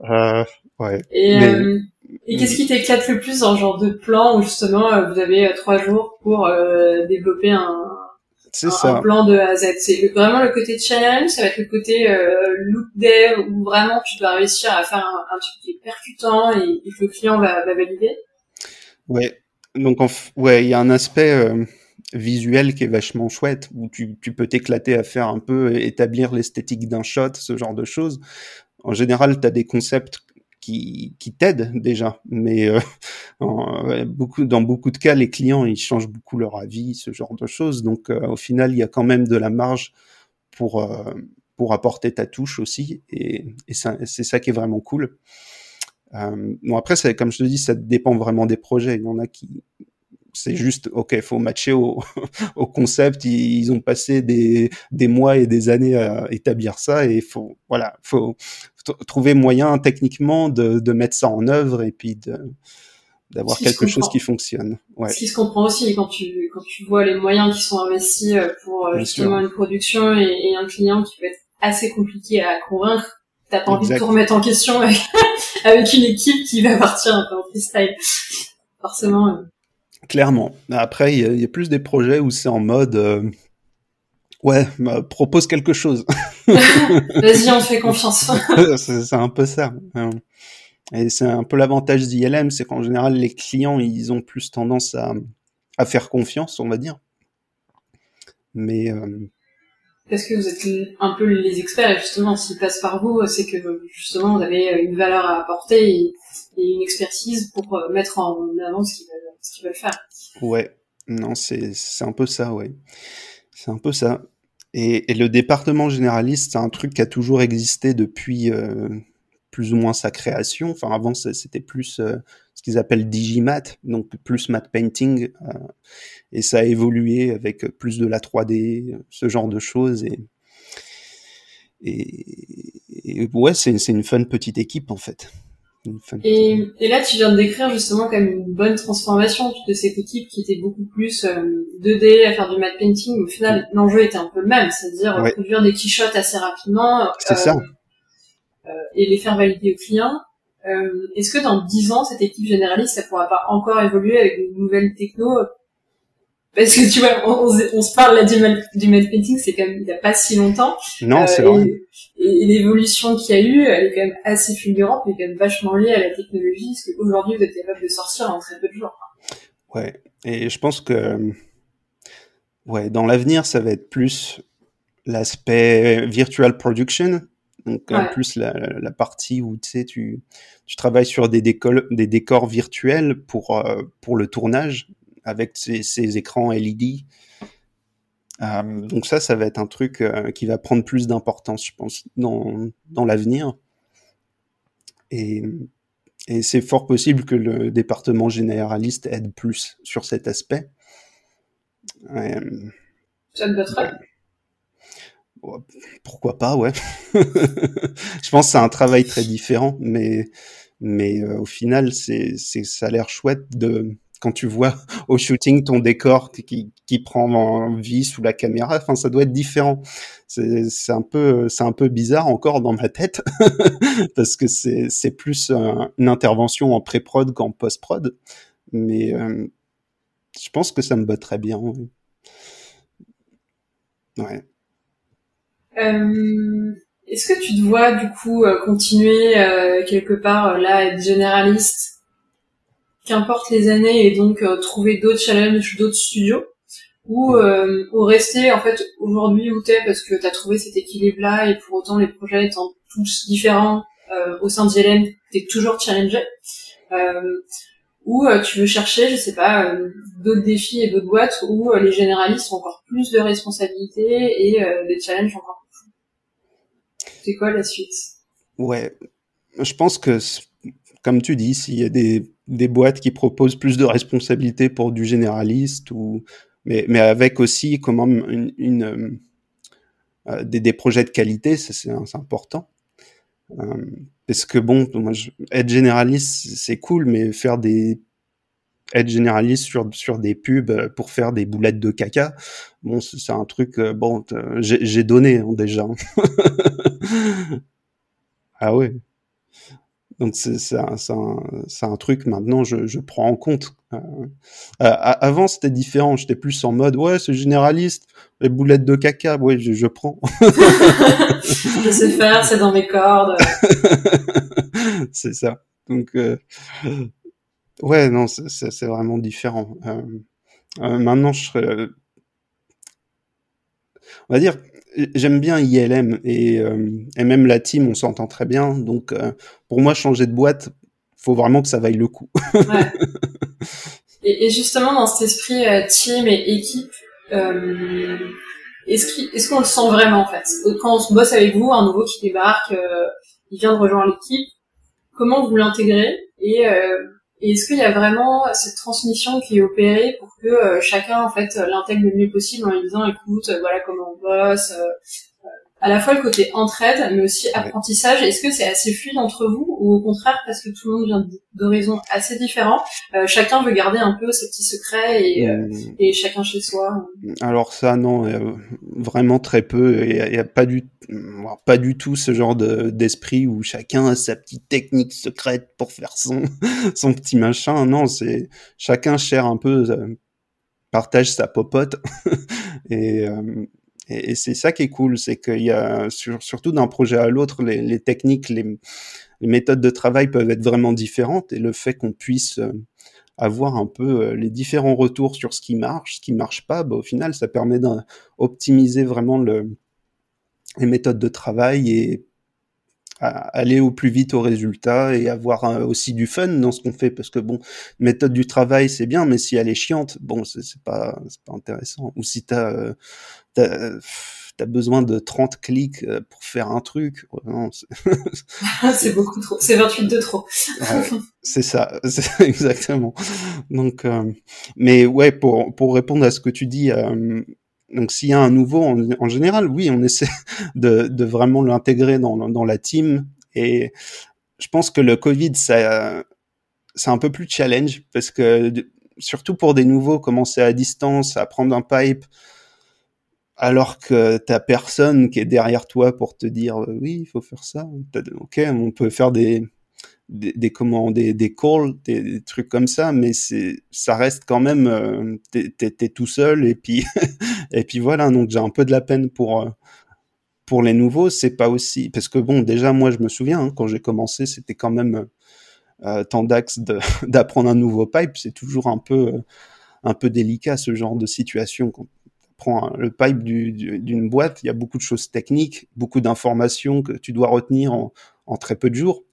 euh, ouais. Et, euh, et qu'est-ce qui t'éclate le plus dans ce genre de plan où justement euh, vous avez trois jours pour développer un, c'est ça. Un plan de A à Z. C'est vraiment le côté challenge, ça va être le côté euh, look dev où vraiment tu dois réussir à faire un, truc qui est percutant et, que le client va, va valider. Ouais. Donc ouais, il y a un aspect euh, visuel qui est vachement chouette où tu, tu peux t'éclater à faire un peu établir l'esthétique d'un shot, ce genre de choses. En général, tu as des concepts qui, t'aident déjà. Mais euh, beaucoup, dans beaucoup de cas, les clients, ils changent beaucoup leur avis, ce genre de choses. Donc, euh, au final, il y a quand même de la marge pour, euh, pour apporter ta touche aussi. Et, c'est ça qui est vraiment cool. Bon, après, comme je te dis, ça dépend vraiment des projets. Il y en a qui, c'est juste ok faut matcher au, concept ils, ont passé des, des mois et des années à établir ça et faut voilà faut, trouver moyen techniquement de, de mettre ça en œuvre et puis d'avoir quelque chose qui fonctionne. Ouais. Ce qui se comprend aussi quand tu quand tu vois les moyens qui sont investis euh, pour euh, justement une production et, et, un client qui peut être assez compliqué à convaincre, t'as pas envie de tout remettre en question avec, avec une équipe qui va partir un peu en freestyle. Forcément. Euh. Clairement. Après, il y, a plus des projets où c'est en mode Ouais, bah, propose quelque chose. Vas-y, on fait confiance. c'est un peu ça. Hein. Et c'est un peu l'avantage d'ILM, c'est qu'en général, les clients, ils ont plus tendance à, à faire confiance, on va dire. Mais... Euh... Parce que vous êtes un peu les experts, et justement, s'ils passent par vous, c'est que justement, vous avez une valeur à apporter et, une expertise pour euh, mettre en avant ce qu'ils veulent, veulent, faire. Ouais, non, c'est un peu ça, ouais. C'est un peu ça. Et, le département généraliste, c'est un truc qui a toujours existé depuis euh, plus ou moins sa création. Enfin, avant, c'était plus euh, ce qu'ils appellent digimat, donc plus matte painting. Euh, et ça a évolué avec plus de la 3D, ce genre de choses. Et, et, ouais, c'est une fun petite équipe en fait. Et, et, là, tu viens de décrire justement comme une bonne transformation de cette équipe qui était beaucoup plus 2D euh, à faire du matte painting. Au final, l'enjeu était un peu le même, c'est-à-dire produire des quichottes assez rapidement. C'est ça. et les faire valider aux clients. Est-ce que dans 10 ans, cette équipe généraliste, ça pourra pas encore évoluer avec de nouvelles techno parce que tu vois, on, se parle là du, du painting, c'est quand même il n'y a pas si longtemps. Non, c'est vrai. Et, l'évolution qu'il y a eu, elle est quand même assez fulgurante, mais quand même vachement liée à la technologie, parce qu'aujourd'hui, vous êtes capable de sortir en très peu de jours. Ouais, et je pense que ouais, dans l'avenir, ça va être plus l'aspect virtual production, donc en plus la, la, partie où tu sais, tu, tu travailles sur des, décors, des décors virtuels pour, euh, pour le tournage avec ces, écrans LED. Euh, donc ça, ça va être un truc euh, qui va prendre plus d'importance, je pense, dans, dans l'avenir. Et, et c'est fort possible que le département généraliste aide plus sur cet aspect. Euh, ça Pourquoi pas, ouais. je pense que c'est un travail très différent, mais, mais au final, c'est, ça a l'air chouette de, quand tu vois au shooting ton décor qui, qui prend en vie sous la caméra, enfin ça doit être différent. C'est un peu c'est un peu bizarre encore dans ma tête parce que c'est plus une intervention en pré-prod qu'en post-prod, mais euh, je pense que ça me bat très bien. Ouais. Euh, est-ce que tu te vois du coup euh, continuer quelque part là être généraliste qu'importe les années et donc euh, trouver d'autres challenges, d'autres studios ou, euh, ou rester en fait aujourd'hui où t'es parce que t'as trouvé cet équilibre là et pour autant les projets étant tous différents euh, au sein de GLM t'es toujours challengé. Euh, ou euh, tu veux chercher je sais pas d'autres défis et d'autres boîtes où les généralistes ont encore plus de responsabilités et des challenges encore plus c'est quoi la suite? Ouais. Je pense que comme tu dis s'il y a des des boîtes qui proposent plus de responsabilités pour du généraliste ou mais, mais avec aussi comment une, une euh, euh, des, projets de qualité, c'est important. Euh, parce que bon, moi, être généraliste, c'est cool, mais faire des être généraliste sur sur des pubs pour faire des boulettes de caca, bon, c'est un truc bon, j'ai donné hein, déjà. ah ouais. Donc c'est un, un, un, truc maintenant je, je prends en compte. Euh, euh avant c'était différent, j'étais plus en mode ouais c'est généraliste, les boulettes de caca, ouais je, je prends. je sais faire, c'est dans mes cordes. c'est ça. Donc euh, ouais non c'est vraiment différent. Euh, euh, maintenant je serais, on va dire j'aime bien ILM et, euh, et, même la team, on s'entend très bien. Donc, euh, pour moi, changer de boîte, faut vraiment que ça vaille le coup. ouais. et, et, justement, dans cet esprit euh, team et équipe, est-ce qu'on le sent vraiment en fait? Quand on se bosse avec vous, un nouveau qui débarque, il vient de rejoindre l'équipe, comment vous l'intégrez? Et et est-ce qu'il y a vraiment cette transmission qui est opérée pour que euh, chacun en fait l'intègre le mieux possible en lui disant écoute euh, voilà comment on bosse euh, à la fois le côté entraide mais aussi apprentissage. Est-ce que c'est assez fluide entre vous ou au contraire parce que tout le monde vient d'horizons assez différents chacun veut garder un peu ses petits secrets et, et chacun chez soi alors ça non vraiment très peu. Il n'y a, pas du pas du tout ce genre d'esprit où chacun a sa petite technique secrète pour faire son, son petit machin. Non, c'est chacun cherche un peu, euh, partage sa popote. Euh, et, c'est ça qui est cool, c'est qu'il y a, surtout d'un projet à l'autre, les, techniques, les, méthodes de travail peuvent être vraiment différentes. Et le fait qu'on puisse euh, avoir un peu les différents retours sur ce qui marche, ce qui marche pas, bah, au final, ça permet d'optimiser vraiment le, les méthodes de travail et aller au plus vite au résultat et avoir euh, aussi du fun dans ce qu'on fait. Parce que bon méthode du travail c'est bien mais si elle est chiante bon c'est pas c'est pas intéressant. Ou si t'as euh, t'as besoin de 30 clics euh, pour faire un truc c'est beaucoup trop c'est 28 de trop. C'est ça exactement. Donc mais ouais pour pour répondre à ce que tu dis donc s'il y a un nouveau, en, général, oui, on essaie de, vraiment l'intégrer dans, la team. Et je pense que le Covid, c'est un peu plus challenge parce que surtout pour des nouveaux, commencer à distance, à prendre un pipe, alors que t'as personne qui est derrière toi pour te dire oui, il faut faire ça. Ok, on peut faire des des, des commandes, des, calls, des, trucs comme ça, mais c'est ça reste quand même euh, t'es, tout seul et puis et puis voilà. Donc j'ai un peu de la peine pour euh, pour les nouveaux. C'est pas aussi parce que bon déjà moi je me souviens hein, quand j'ai commencé c'était quand même euh, tant d'axes d'apprendre un nouveau pipe. C'est toujours un peu un peu délicat ce genre de situation quand prends le pipe d'une boîte, il y a beaucoup de choses techniques, beaucoup d'informations que tu dois retenir en, en très peu de jours.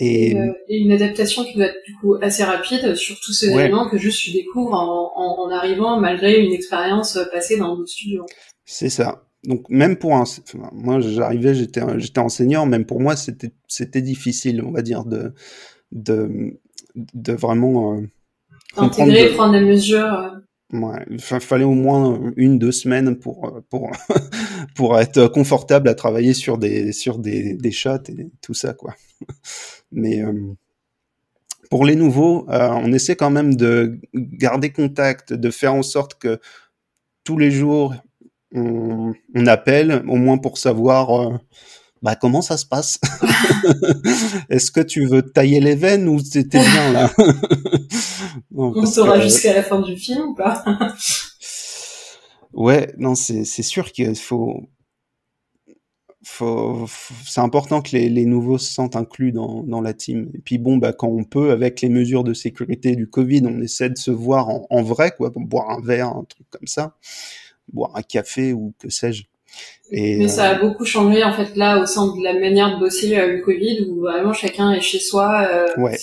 Euh, et, une adaptation qui doit être du coup assez rapide sur tous ces éléments que juste tu découvres en, en, arrivant malgré une expérience passée dans d'autres studios. C'est ça. Donc même pour un, moi j'arrivais, j'étais j'étais enseignant, même pour moi c'était c'était difficile, on va dire de de de vraiment euh, intégrer, prendre des mesures. Euh. Ouais, il fallait au moins une deux semaines pour pour pour être confortable à travailler sur des sur des des shots et tout ça quoi. Mais euh, pour les nouveaux, euh, on essaie quand même de garder contact, de faire en sorte que tous les jours on, appelle, au moins pour savoir euh, bah, comment ça se passe. Est-ce que tu veux tailler les veines ou c'était bien là? On saura jusqu'à la fin du film ou pas? Ouais, non, c'est sûr qu'il faut faut, c'est important que les, les, nouveaux se sentent inclus dans, dans, la team. Et puis bon, bah quand on peut, avec les mesures de sécurité du Covid, on essaie de se voir en, en vrai, quoi, pour boire un verre, un truc comme ça, boire un café ou que sais-je. Et, Mais ça a euh, beaucoup changé en fait là au sein de la manière de bosser euh, le Covid, où vraiment chacun est chez soi. Euh, ouais.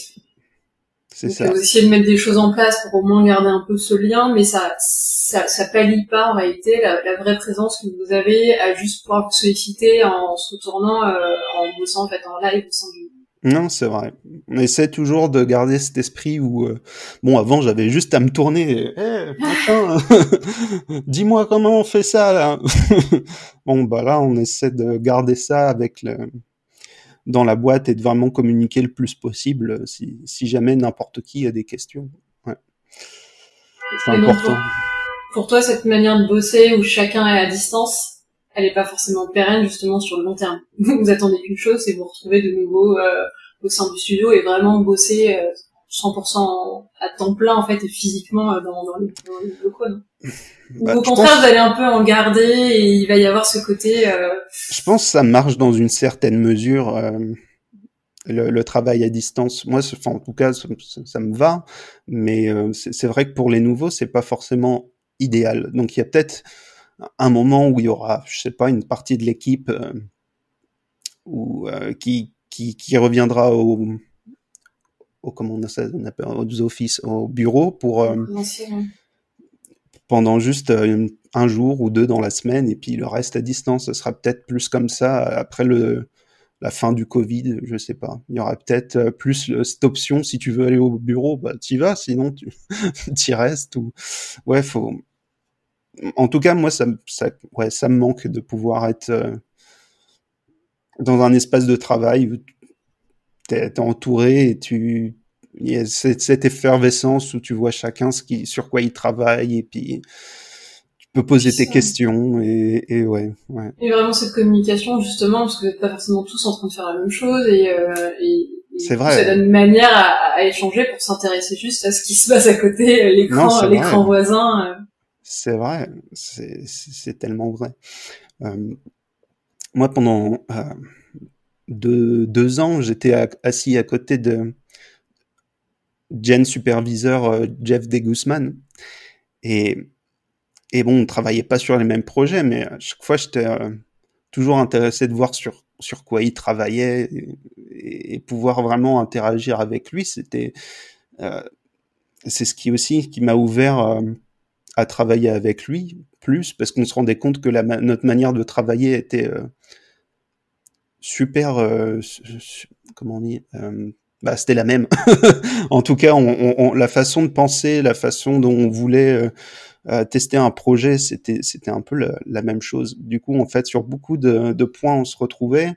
C'est ça. essayer de mettre des choses en place pour au moins garder un peu ce lien, mais ça, ça, ça pallie pas en réalité la, la, vraie présence que vous avez à juste pouvoir vous solliciter en se retournant, euh, en bossant en fait en live au sein du, non, c'est vrai. On essaie toujours de garder cet esprit où, euh, bon, avant j'avais juste à me tourner. Eh, dis-moi comment on fait ça là. bon, bah là, on essaie de garder ça avec le, dans la boîte et de vraiment communiquer le plus possible euh, si, si jamais n'importe qui a des questions. Ouais. C'est important. pour, toi, cette manière de bosser où chacun est à distance, elle n'est pas forcément pérenne justement sur le long terme. Vous attendez qu'une chose, c'est vous retrouver de nouveau euh, au sein du studio et vraiment bosser euh, 100% à temps plein en fait et physiquement euh, dans, dans, les, locaux. Bah, au contraire, vous allez un peu en garder et il va y avoir ce côté. Euh... Je pense que ça marche dans une certaine mesure. Euh, le, le, travail à distance, moi, enfin, en tout cas, ça, ça me va, mais euh, c'est vrai que pour les nouveaux, c'est pas forcément idéal. Donc, il y a peut-être un moment où il y aura, je sais pas, une partie de l'équipe euh, ou qui, qui, qui reviendra au au comment on, appelle, aux offices, au bureau pour euh, pendant juste euh, un jour ou deux dans la semaine et puis le reste à distance. Ce sera peut-être plus comme ça après le la fin du Covid, je sais pas. Il y aura peut-être euh, plus cette option si tu veux aller au bureau, bah y vas, sinon tu y restes ou ouais faut. En tout cas, moi ça, ça ouais ça me manque de pouvoir être dans un espace de travail t'es entouré et tu il y a cette, cette, effervescence où tu vois chacun ce qui sur quoi il travaille et puis tu peux poser tes questions et, et ouais, ouais. Et vraiment cette communication justement parce que vous n'êtes pas forcément tous en train de faire la même chose et, euh, et c'est vrai. Ça donne une manière à, à échanger pour s'intéresser juste à ce qui se passe à côté, l'écran, l'écran voisin. Euh. C'est vrai, c'est tellement vrai. Euh, moi, pendant euh, de deux ans, j'étais assis à côté de Gen superviseur euh, Jeff Degusman. Et, et bon, on travaillait pas sur les mêmes projets, mais à chaque fois, j'étais euh, toujours intéressé de voir sur, sur quoi il travaillait et, pouvoir vraiment interagir avec lui. C'était, euh, c'est ce qui aussi qui m'a ouvert à travailler avec lui plus parce qu'on se rendait compte que notre manière de travailler était super, euh, comment on dit, euh, bah, c'était la même. en tout cas, on, on, la façon de penser, la façon dont on voulait euh, tester un projet, c'était c'était un peu la, même chose. Du coup, en fait, sur beaucoup de, de points, on se retrouvait.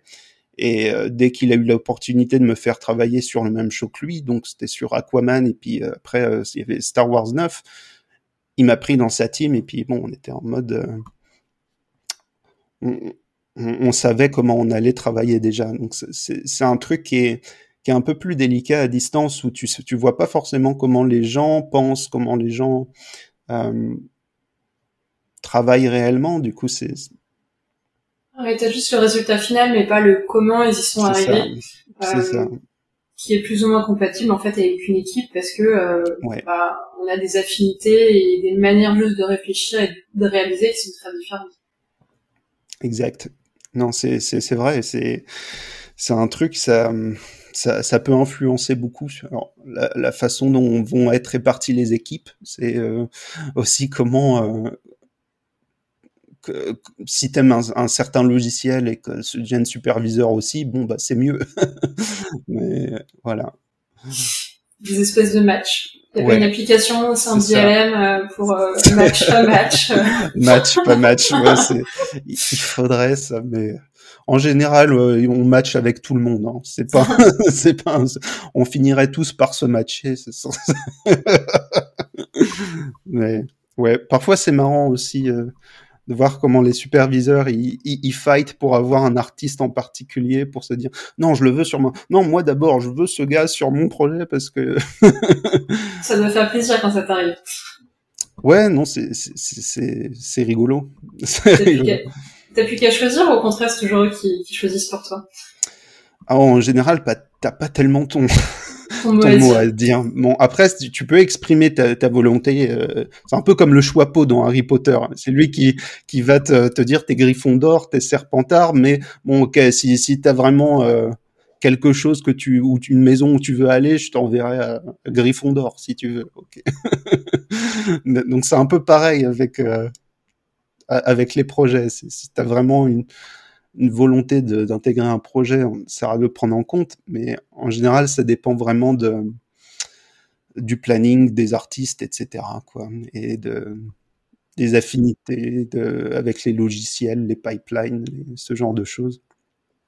Et dès qu'il a eu l'opportunité de me faire travailler sur le même show que lui, donc c'était sur Aquaman et puis après il y avait Star Wars 9, il m'a pris dans sa team et puis bon, on était en mode, on, savait comment on allait travailler déjà. Donc c'est un truc qui est, qui est un peu plus délicat à distance où tu tu vois pas forcément comment les gens pensent, comment les gens euh, travaillent réellement. Du coup, c'est Ouais, t'as juste le résultat final, mais pas le comment ils y sont arrivés. C'est euh, ça. Qui est plus ou moins compatible en fait avec une équipe parce que euh, bah, on a des affinités et des manières juste de réfléchir et de réaliser qui sont très différentes. Exact. Non, c'est vrai, c'est un truc ça, ça peut influencer beaucoup la façon dont vont être réparties les équipes. C'est euh, aussi comment euh, que, si t'aimes un, un certain logiciel et que tu deviens superviseur aussi, bon bah c'est mieux. Mais voilà. Des espèces de matchs. Il y a une application, c'est un DLM euh, pour euh, match, pas match. match, pas match. Ouais, il faudrait ça, mais en général, euh, on match avec tout le monde. Hein. C'est pas, c'est pas. On finirait tous par se matcher. C'est mais ouais, parfois c'est marrant aussi de voir comment les superviseurs ils, ils, fight pour avoir un artiste en particulier pour se dire non je le veux sur moi. Non moi d'abord je veux ce gars sur mon projet parce que ça doit faire plaisir quand ça t'arrive. Ouais non c'est c'est c'est rigolo. T'as plus qu'à choisir ou au contraire c'est toujours eux qui, qui choisissent pour toi? Ah, en général t'as pas tellement ton ton mot à dire. Bon, après, tu peux exprimer ta, ta volonté. Euh, c'est un peu comme le choix peau dans Harry Potter. C'est lui qui qui va te, te dire t'es Griffon d'or, t'es Serpentard. Mais bon, ok, si si t'as vraiment euh, quelque chose que tu ou une maison où tu veux aller, je t'enverrai à, Griffon d'or si tu veux. Ok. Donc c'est un peu pareil avec euh, avec les projets. Si t'as vraiment une une volonté d'intégrer un projet, essaiera de le prendre en compte, mais en général, ça dépend vraiment du planning des artistes, etc. Et de, des affinités avec les logiciels, les pipelines, ce genre de choses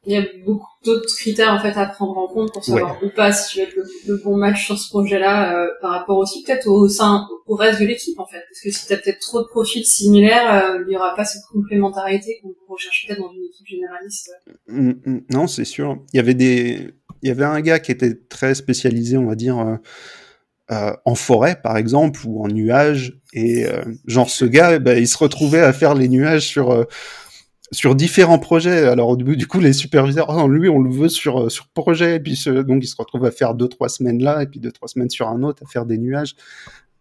il y a beaucoup d'autres critères en fait à prendre en compte pour savoir ou pas si tu vas être le, bon match sur ce projet-là euh, par rapport aussi peut-être au sein au reste de l'équipe en fait parce que si tu as peut-être trop de profils similaires euh, il y aura pas cette complémentarité qu'on recherche peut-être dans une équipe généraliste. Mm, mm. non, c'est sûr. Il y avait des il y avait un gars qui était très spécialisé, on va dire euh, euh en forêt par exemple ou en nuages et genre ce gars ben, il se retrouvait à faire les nuages sur sur différents projets. Alors du coup, les superviseurs, oh, lui, on le veut sur euh, sur projet, et puis donc il se retrouve à faire deux trois semaines là, et puis deux trois semaines sur un autre à faire des nuages.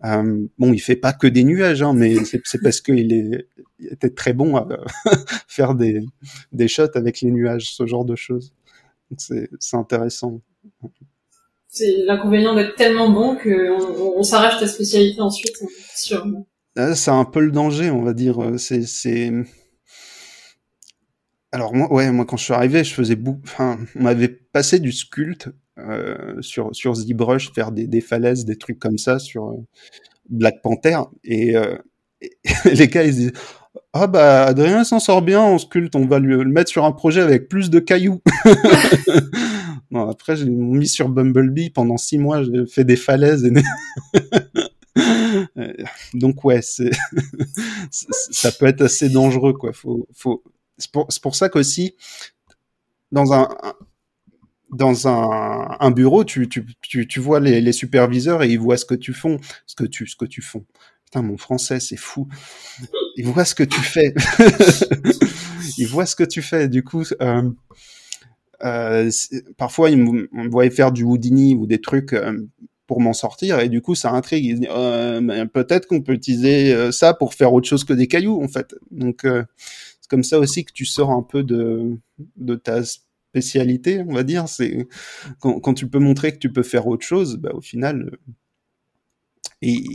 Euh, bon, il fait pas que des nuages, hein, mais c'est parce qu'il est il était très bon à faire des des shots avec les nuages, ce genre de choses. C'est c'est intéressant. C'est l'inconvénient d'être tellement bon que on, on s'arrache ta spécialité ensuite, sûr. Ah, c'est un peu le danger, on va dire. C'est c'est alors moi, ouais, moi quand je suis arrivé, je faisais beaucoup. Enfin, on m'avait passé du sculpte euh, sur sur ZBrush, faire des, des falaises, des trucs comme ça sur euh, Black Panther, et, euh, les gars ils disent ah bah Adrien s'en sort bien en sculpte, on va lui le mettre sur un projet avec plus de cailloux. bon, après j'ai mis sur Bumblebee pendant six mois, j'ai fait des falaises. Et... Donc ouais, c'est ça peut être assez dangereux quoi. Faut faut c'est pour, ça qu'aussi, dans un, dans un, bureau, tu, tu, tu, tu vois les, superviseurs et ils voient ce que tu fais, ce que tu, ce que tu fais. Putain, mon français, c'est fou. Ils voient ce que tu fais. ils voient ce que tu fais. Du coup, euh, euh, parfois, ils me voyaient faire du Houdini ou des trucs euh, pour m'en sortir et du coup, ça intrigue. Ils disent, peut-être qu'on peut utiliser ça pour faire autre chose que des cailloux, en fait. Donc, comme ça aussi que tu sors un peu de, de ta spécialité, on va dire. C'est quand, tu peux montrer que tu peux faire autre chose, bah, au final, ils,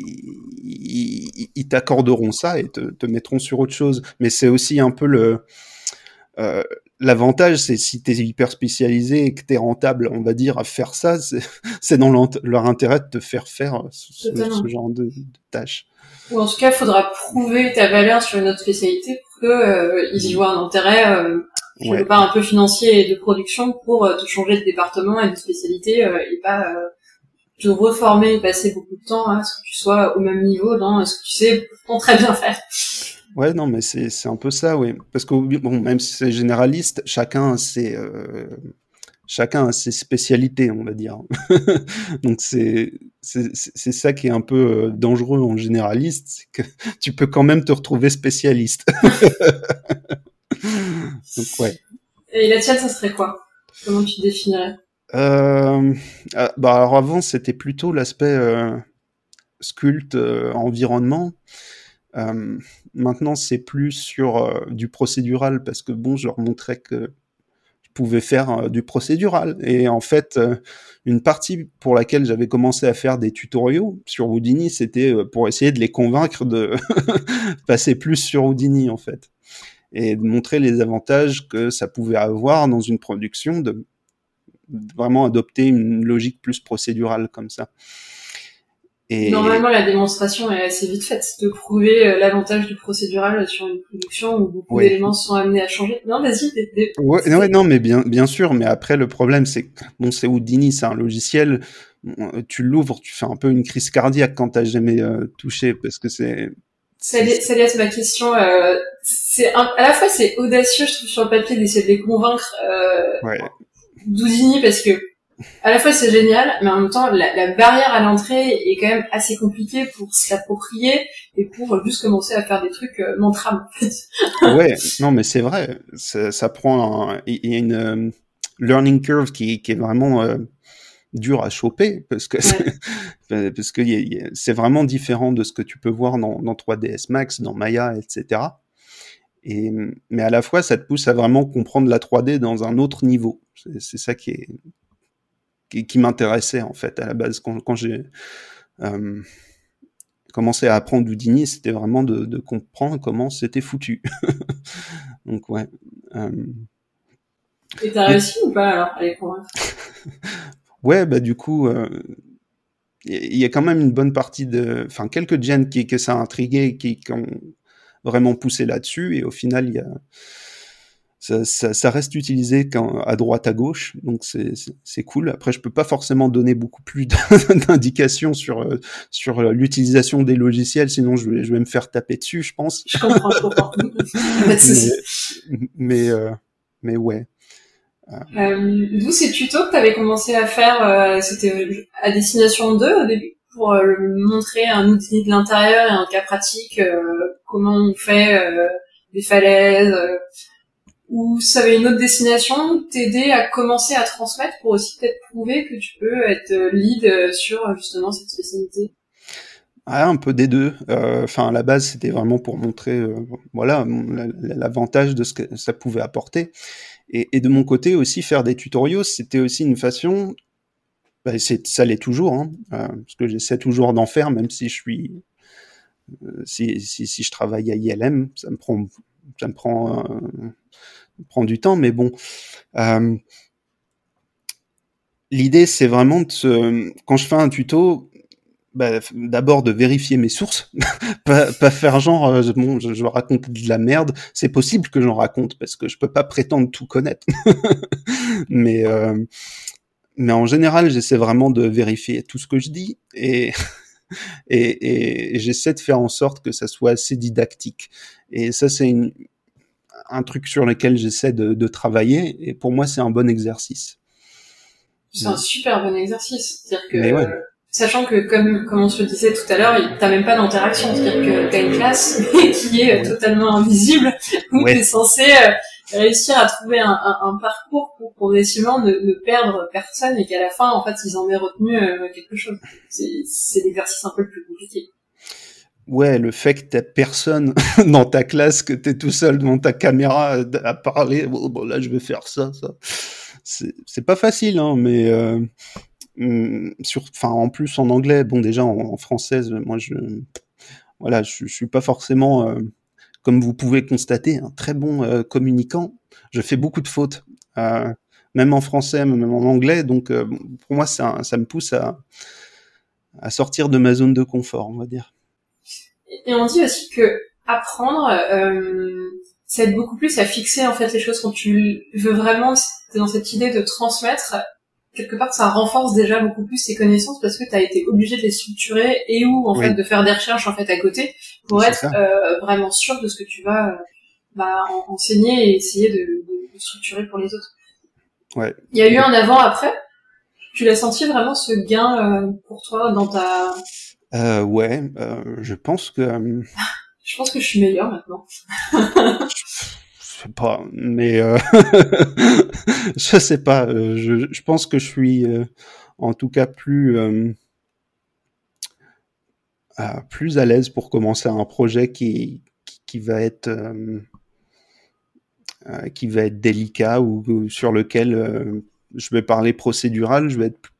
ils, t'accorderont ça et te, te, mettront sur autre chose. Mais c'est aussi un peu le euh, L'avantage, c'est si tu es hyper spécialisé et que tu es rentable, on va dire, à faire ça, c'est dans leur intérêt de te faire faire ce, genre de, de, tâches. Ou en tout cas, il faudra prouver ta valeur sur une autre spécialité qu'ils euh, y voient un intérêt, euh, quelque part un peu financier et de production pour euh, te changer de département et de spécialité euh, et pas te reformer et passer beaucoup de temps à ce que tu sois au même niveau dans ce que tu sais très bien faire. Ouais, non, mais c'est c'est un peu ça, oui. Parce que bon, même si c'est généraliste, chacun a ses euh, chacun a ses spécialités, on va dire. Donc c'est c'est ça qui est un peu euh, dangereux en généraliste, c'est que tu peux quand même te retrouver spécialiste. Donc ouais. Et la tienne, ça serait quoi? Comment tu définirais? Euh, ah, bah alors avant c'était plutôt l'aspect euh, sculpte environnement. Euh, maintenant c'est plus sur euh, du procédural parce que bon je leur montrais que je pouvais faire du procédural et en fait une partie pour laquelle j'avais commencé à faire des tutoriaux sur Houdini c'était pour essayer de les convaincre de passer plus sur Houdini en fait et de montrer les avantages que ça pouvait avoir dans une production de vraiment adopter une logique plus procédurale comme ça. Et... Normalement, la démonstration est assez vite faite, de prouver euh, l'avantage du procédural sur une production où beaucoup d'éléments sont amenés à changer. Non, vas-y. Ouais, non, mais bien, bien sûr. Mais après, le problème, c'est que bon, c'est Houdini, c'est un logiciel. Tu l'ouvres, tu fais un peu une crise cardiaque quand t'as jamais euh, touché, parce que c'est. Ça laisse ma question. Euh, c'est à la fois c'est audacieux, je trouve, sur le papier d'essayer de les convaincre. Euh, ouais. Doudini parce que à la fois c'est génial, mais en même temps la, barrière à l'entrée est quand même assez compliquée pour s'approprier et pour juste commencer à faire des trucs euh, en fait. ouais, non mais c'est vrai, ça, ça prend il y a une euh, learning curve qui, qui est vraiment euh, dure à choper parce que parce que c'est vraiment différent de ce que tu peux voir dans, dans 3ds Max, dans Maya, etc. Et, mais à la fois, ça te pousse à vraiment comprendre la 3D dans un autre niveau. C'est ça qui est qui, qui m'intéressait en fait à la base quand, quand j'ai euh, commencé à apprendre Houdini, c'était vraiment de, de, comprendre comment c'était foutu. Donc ouais. Euh... Et t'as réussi ou pas alors à les convaincre? Ouais, bah du coup, il euh, y, a quand même une bonne partie de, enfin quelques gens qui que ça a intrigué, qui, qui ont vraiment poussé là-dessus, et au final, il y a ça, ça, ça, reste utilisé quand, à droite à gauche, donc c'est cool. Après, je peux pas forcément donner beaucoup plus d'indications sur euh, sur l'utilisation des logiciels, sinon je vais, je vais me faire taper dessus, je pense. Je comprends, je comprends. mais mais, euh, mais ouais. Euh, D'où ces tutos que tu avais commencé à faire, euh, c'était à destination 2 au début, pour euh, montrer un outil de l'intérieur et un cas pratique, comment on fait des falaises ou ça avait une autre destination, t'aider à commencer à transmettre pour aussi peut-être prouver que tu peux être lead sur justement cette spécialité ah, un peu des deux. Euh, enfin, à la base, c'était vraiment pour montrer, euh, voilà, l'avantage de ce que ça pouvait apporter. Et, de mon côté aussi, faire des tutoriaux, c'était aussi une façon. Bah, ça l'est toujours, hein, euh, parce que j'essaie toujours d'en faire, même si je suis, si, si, si, je travaille à ILM, ça me prend, ça me prend prend du temps, mais bon. Euh, L'idée, c'est vraiment de quand je fais un tuto, bah, d'abord de vérifier mes sources, pas, faire genre euh, bon, je, je, raconte de la merde. C'est possible que j'en raconte parce que je peux pas prétendre tout connaître, mais euh, mais en général, j'essaie vraiment de vérifier tout ce que je dis et et, et j'essaie de faire en sorte que ça soit assez didactique. Et ça, c'est une, un truc sur lequel j'essaie de, de, travailler, et pour moi, c'est un bon exercice. C'est un super bon exercice. C'est-à-dire que, sachant que, comme, comme on se le disait tout à l'heure, t'as même pas d'interaction. C'est-à-dire que t'as une classe qui est totalement invisible, où t'es censé euh, réussir à trouver un, un, un, parcours pour progressivement ne, ne perdre personne et qu'à la fin, en fait, ils en aient retenu euh, quelque chose. C'est l'exercice un peu le plus compliqué ouais, le fait que t'as personne dans ta classe, que t'es tout seul devant ta caméra à parler, bon, là je vais faire ça, ça. C'est pas facile, hein, mais euh, mm, sur, enfin en plus en anglais, bon déjà en, française, moi je, voilà, je, je suis pas forcément, euh, comme vous pouvez constater, un très bon euh, communicant. Je fais beaucoup de fautes, euh, même en français, même en anglais, donc euh, pour moi ça, ça me pousse à, à sortir de ma zone de confort, on va dire. Et on dit aussi que apprendre, euh, ça aide beaucoup plus à fixer en fait les choses quand tu veux vraiment, t'es dans cette idée de transmettre. quelque part ça renforce déjà beaucoup plus tes connaissances parce que tu as été obligé de les structurer et ou en fait de faire des recherches en fait à côté pour être euh, vraiment sûr de ce que tu vas euh, bah, enseigner et essayer de, de, structurer pour les autres. Ouais. Il y a eu un avant après. Tu l'as senti vraiment ce gain euh, pour toi dans ta euh, ouais, euh, je pense que. je pense que je suis meilleur maintenant. je sais pas, mais euh... je sais pas. Euh, je, je, pense que je suis, euh, en tout cas, plus euh, plus à l'aise pour commencer un projet qui qui, va être qui va être délicat ou, sur lequel je vais parler procédural. Je vais être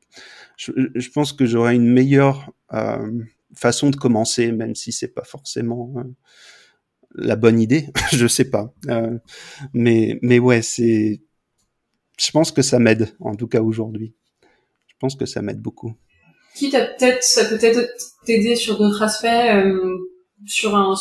je, je, pense que j'aurai une meilleure euh, façon de commencer, même si c'est pas forcément euh, la bonne idée. je sais pas, euh, mais mais ouais, c'est. Je pense que ça m'aide, en tout cas aujourd'hui. Je pense que ça m'aide beaucoup. Qui t'a peut-être, ça peut être t'aider sur d'autres aspects, euh, sur un,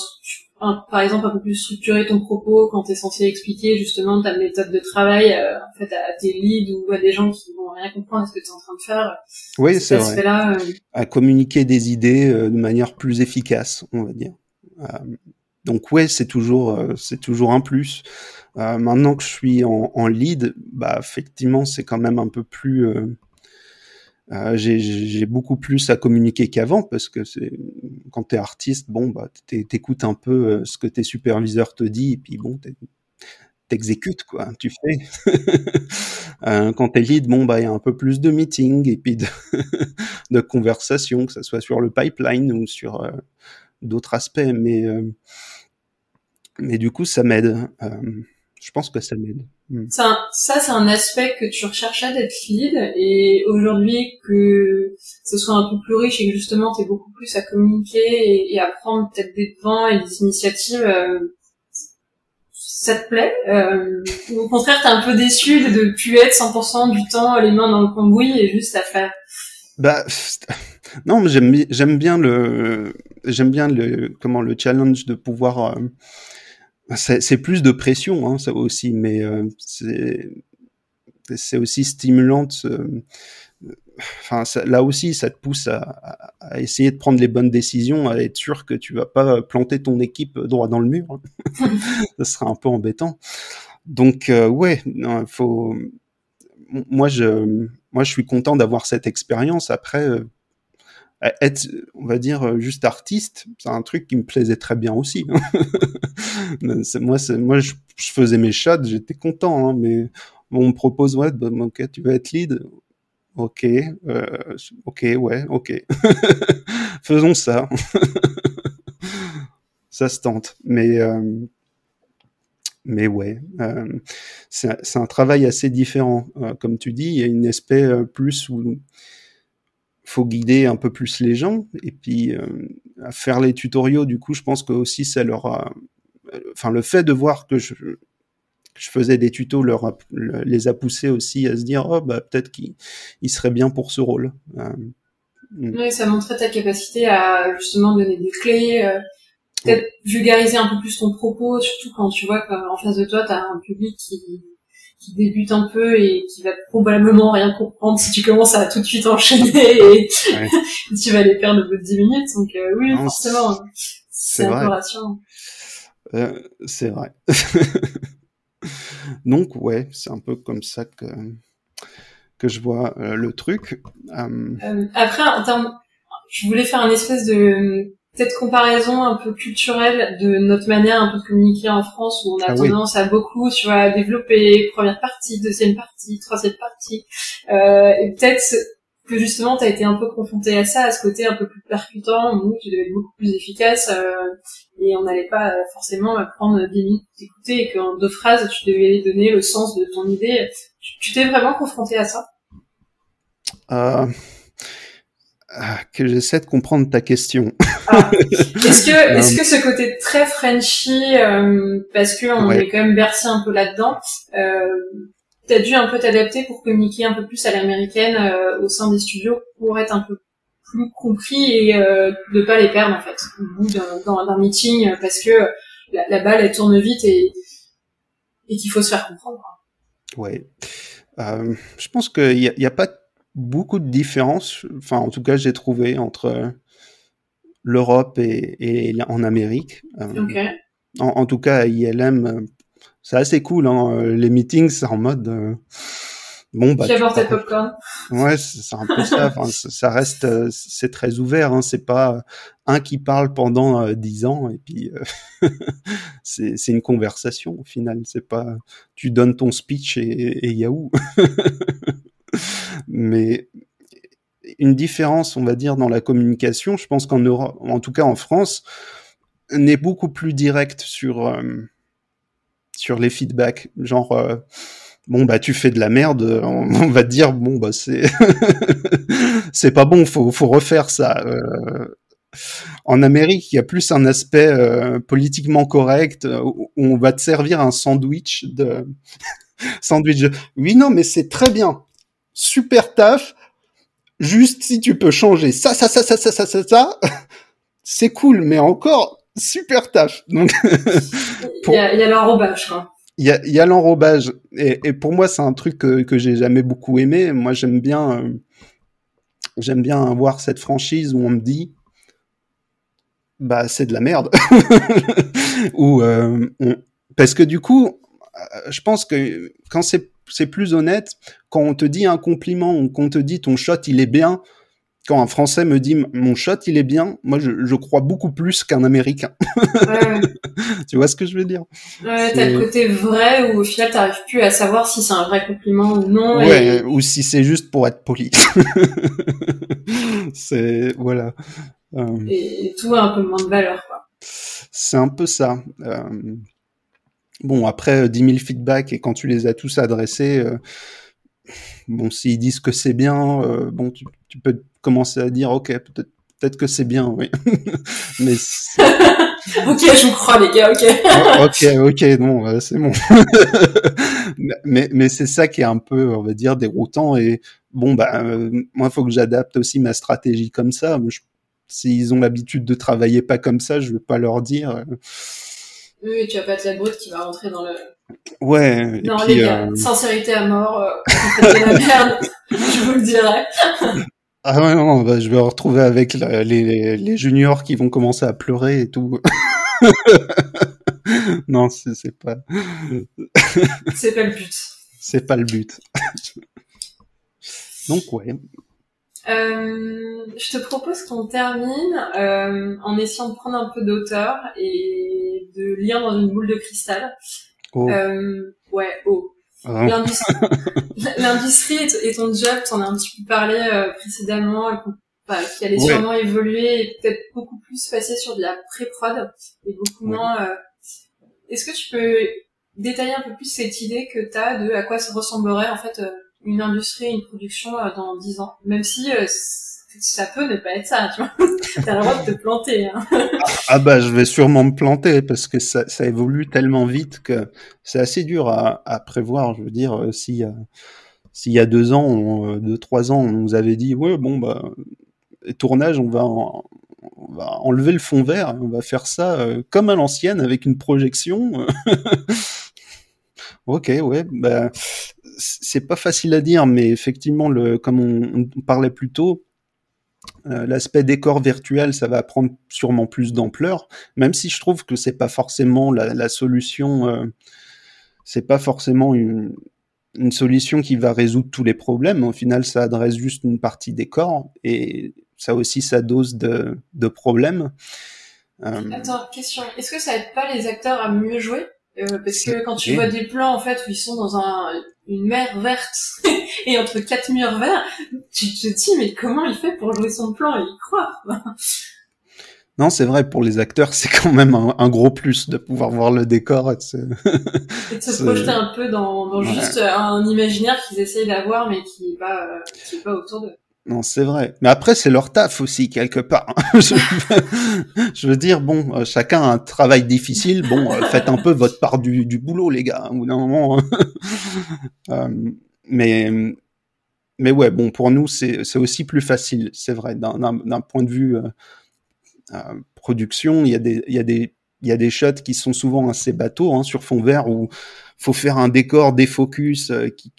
par exemple un peu plus structurer ton propos quand tu es censé expliquer justement ta méthode de travail euh, en fait à tes leads ou à des gens qui vont rien comprendre à ce que tu es en train de faire. Oui, c'est vrai. Là, euh, À communiquer des idées euh, de manière plus efficace, on va dire. donc ouais, c'est toujours c'est toujours un plus. maintenant que je suis en, en lead, bah effectivement, c'est quand même un peu plus euh, j'ai beaucoup plus à communiquer qu'avant parce que quand t'es artiste, bon bah t'écoutes un peu euh, ce que tes superviseurs te disent et puis bon t'exécutes quoi, tu fais. euh, quand t'es lead, bon bah il y a un peu plus de meetings et puis de, de conversations, que ce soit sur le pipeline ou sur d'autres aspects, mais mais du coup ça m'aide. je pense que ça m'aide. Ça, ça c'est un aspect que tu recherchais d'être lead et aujourd'hui que ce soit un peu plus riche et que justement tu es beaucoup plus à communiquer et, à prendre peut-être des devants et des initiatives, euh, ça te plaît euh, ou au contraire t'es un peu déçu de ne plus être 100% du temps les mains dans le cambouis et juste à faire. Bah non mais j'aime j'aime bien le j'aime bien le comment le challenge de pouvoir euh, c'est plus de pression, hein, ça aussi, mais euh, c'est aussi stimulant. enfin, ça, là aussi, ça te pousse à, à, essayer de prendre les bonnes décisions, à être sûr que tu vas pas planter ton équipe droit dans le mur. ça sera un peu embêtant. Donc, euh, ouais, il faut. Moi, je, moi, je suis content d'avoir cette expérience. Après, euh, être, on va dire, euh, juste artiste, c'est un truc qui me plaisait très bien aussi. Hein. moi, moi je, faisais mes shots, j'étais content, hein, mais on me propose, ouais, bah, ok, tu vas être lead. Ok, euh, ok, ouais, ok. Faisons ça. ça se tente. Mais, euh, mais ouais, euh, c'est un travail assez différent. Euh, comme tu dis, il y a une aspect plus où faut guider un peu plus les gens. Et puis euh, à faire les tutoriaux du coup je pense que aussi ça leur a enfin le fait de voir que je, je faisais des tutos leur les a poussés aussi à se dire oh bah peut-être qu'il serait bien pour ce rôle. Euh, mm. oui ça montrait ta capacité à justement donner des clés euh, peut-être vulgariser un peu plus ton propos surtout quand tu vois qu'en face de toi tu as un public qui qui débute un peu et qui va probablement rien comprendre si tu commences à tout de suite enchaîner et tu vas les perdre au bout de 10 minutes. Donc euh, oui, forcément, c'est euh, c'est vrai. Donc ouais, c'est un peu comme ça que que je vois euh, le truc. après, en termes, je voulais faire un espèce de cette comparaison un peu culturelle de notre manière un peu de communiquer en France où on a ah tendance à beaucoup, tu vois, développer première partie, deuxième partie, troisième partie. Euh, et peut-être que justement tu as été un peu confronté à ça, à ce côté un peu plus percutant où tu devais être beaucoup plus efficace euh, et on n'allait pas forcément prendre des minutes pour t'écouter et qu'en deux phrases tu devais donner le sens de ton idée. Tu t'es vraiment confronté à ça? Euh, que j'essaie de comprendre ta question. Ah. Est-ce que, euh, est-ce que ce côté très Frenchy, euh, parce que on est quand même bercé un peu là-dedans, euh, t'as dû un peu t'adapter pour communiquer un peu plus à l'américaine euh, au sein des studios pour être un peu plus compris et euh, de pas les perdre en fait au bout d'un meeting parce que la, la, balle elle tourne vite et, et qu'il faut se faire comprendre. Ouais, euh, je pense qu'il n'y a, y a pas beaucoup de différences. Enfin, en tout cas, j'ai trouvé entre l'Europe et, en Amérique. En, tout cas, à ILM, c'est assez cool. Hein. Les meetings, c'est en mode Bon, bah, Qui popcorn. Ouais, c'est un peu ça. Enfin, ça reste, euh, c'est très ouvert. Hein. C'est pas un qui parle pendant euh, dix ans et puis euh, c'est une conversation au final. C'est pas, tu donnes ton speech et, et Yahoo. Mais une différence, on va dire, dans la communication, je pense qu'en Europe, en tout cas en France, n'est beaucoup plus direct sur sur les feedbacks. Genre bon bah tu fais de la merde, on, va te dire bon bah c'est c'est pas bon, faut faut refaire ça. Euh, en Amérique, il y a plus un aspect euh, politiquement correct euh, on va te servir un sandwich de sandwich. Oui non mais c'est très bien, super taf. Juste si tu peux changer ça ça ça ça ça ça ça, ça c'est cool, mais encore super taf. Donc il y a, il y a l'enrobage quoi il y a, y a l'enrobage et, et, pour moi c'est un truc que, que j'ai jamais beaucoup aimé. Moi j'aime bien euh, j'aime bien avoir cette franchise où on me dit bah c'est de la merde ou euh, parce que du coup euh, je pense que quand c'est c'est plus honnête quand on te dit un compliment ou qu'on te dit ton shot il est bien quand un Français me dit mon shot il est bien, moi je, je crois beaucoup plus qu'un Américain. Ouais. tu vois ce que je veux dire? Ouais, t'as le côté vrai où au final t'arrives plus à savoir si c'est un vrai compliment ou non. Ouais, ou si c'est juste pour être poli. c'est voilà. Euh... Et, tout a un peu moins de valeur quoi. C'est un peu ça. Euh... Bon après 10 000 feedbacks et quand tu les as tous adressés. Euh bon, s'ils disent que c'est bien, euh, bon, tu, tu, peux commencer à dire, ok, peut-être peut-être que c'est bien, oui. mais ok, je vous crois les gars, ok. Oh, ok, ok, non, c'est bon. mais mais c'est ça qui est un peu, on va dire, déroutant et bon bah euh, moi, il faut que j'adapte aussi ma stratégie comme ça. S'ils ont l'habitude de travailler pas comme ça, je vais pas leur dire. Euh. Oui, tu vas pas être la brute qui va rentrer dans le Ouais. Non, les gars, euh, sincérité à mort, euh, la merde, je vous le dirai. ah ouais, non, bah, je vais retrouver avec les, les, juniors qui vont commencer à pleurer et tout. non, c'est pas. c'est pas le but. C'est pas le but. Donc ouais. Euh, je te propose qu'on termine euh, en essayant de prendre un peu d'auteur et de lire dans une boule de cristal. Oh. Euh, ouais, oh. L'industrie et, ton job, t'en as un petit peu parlé euh, précédemment, qui allait sûrement évoluer et peut-être beaucoup plus passer sur de la pré-prod et beaucoup moins. Euh... Est-ce que tu peux détailler un peu plus cette idée que tu as de à quoi ça ressemblerait en fait une industrie, une production euh, dans 10 ans, même si ça peut ne pas être ça, tu vois. T'as le droit de te planter. Hein. ah bah je vais sûrement me planter parce que ça, ça évolue tellement vite que c'est assez dur à, prévoir. Je veux dire, euh, si s'il y a deux ans, euh, deux trois ans, on nous avait dit ouais bon bah tournage, on va on va enlever le fond vert, on va faire ça euh, comme à l'ancienne avec une projection. ok, ouais, bah, c'est pas facile à dire, mais effectivement, le, comme on, on parlait plus tôt, euh, l'aspect décor virtuel, ça va prendre sûrement plus d'ampleur, même si je trouve que c'est pas forcément la, solution. Euh, c'est pas forcément une, solution qui va résoudre tous les problèmes. Au final, ça adresse juste une partie décor et ça aussi sa dose de, problèmes. Euh, Attends, question. Est-ce que ça aide pas les acteurs à mieux jouer? Parce que quand tu vois des plans en fait où ils sont dans un, une mer verte et entre quatre murs verts, tu te dis mais comment il fait pour jouer son plan? Et y croire Non, c'est vrai, pour les acteurs, c'est quand même un, gros plus de pouvoir voir le décor. Et de se, projeter un peu dans, dans juste un imaginaire qu'ils essayent d'avoir, mais qui n'est pas, euh, qui est pas autour d'eux. Non, c'est vrai. Mais après, c'est leur taf aussi, quelque part. je, veux dire, bon, euh, chacun a un travail difficile. Bon, euh, faites un peu votre part du, boulot, les gars, au bout d'un moment. euh, mais, mais ouais, bon, pour nous, c'est aussi plus facile, c'est vrai. D'un point de vue production, il y, a des, il, il shots qui sont souvent assez bateaux, hein, sur fond vert, où faut faire un décor, des focus, qui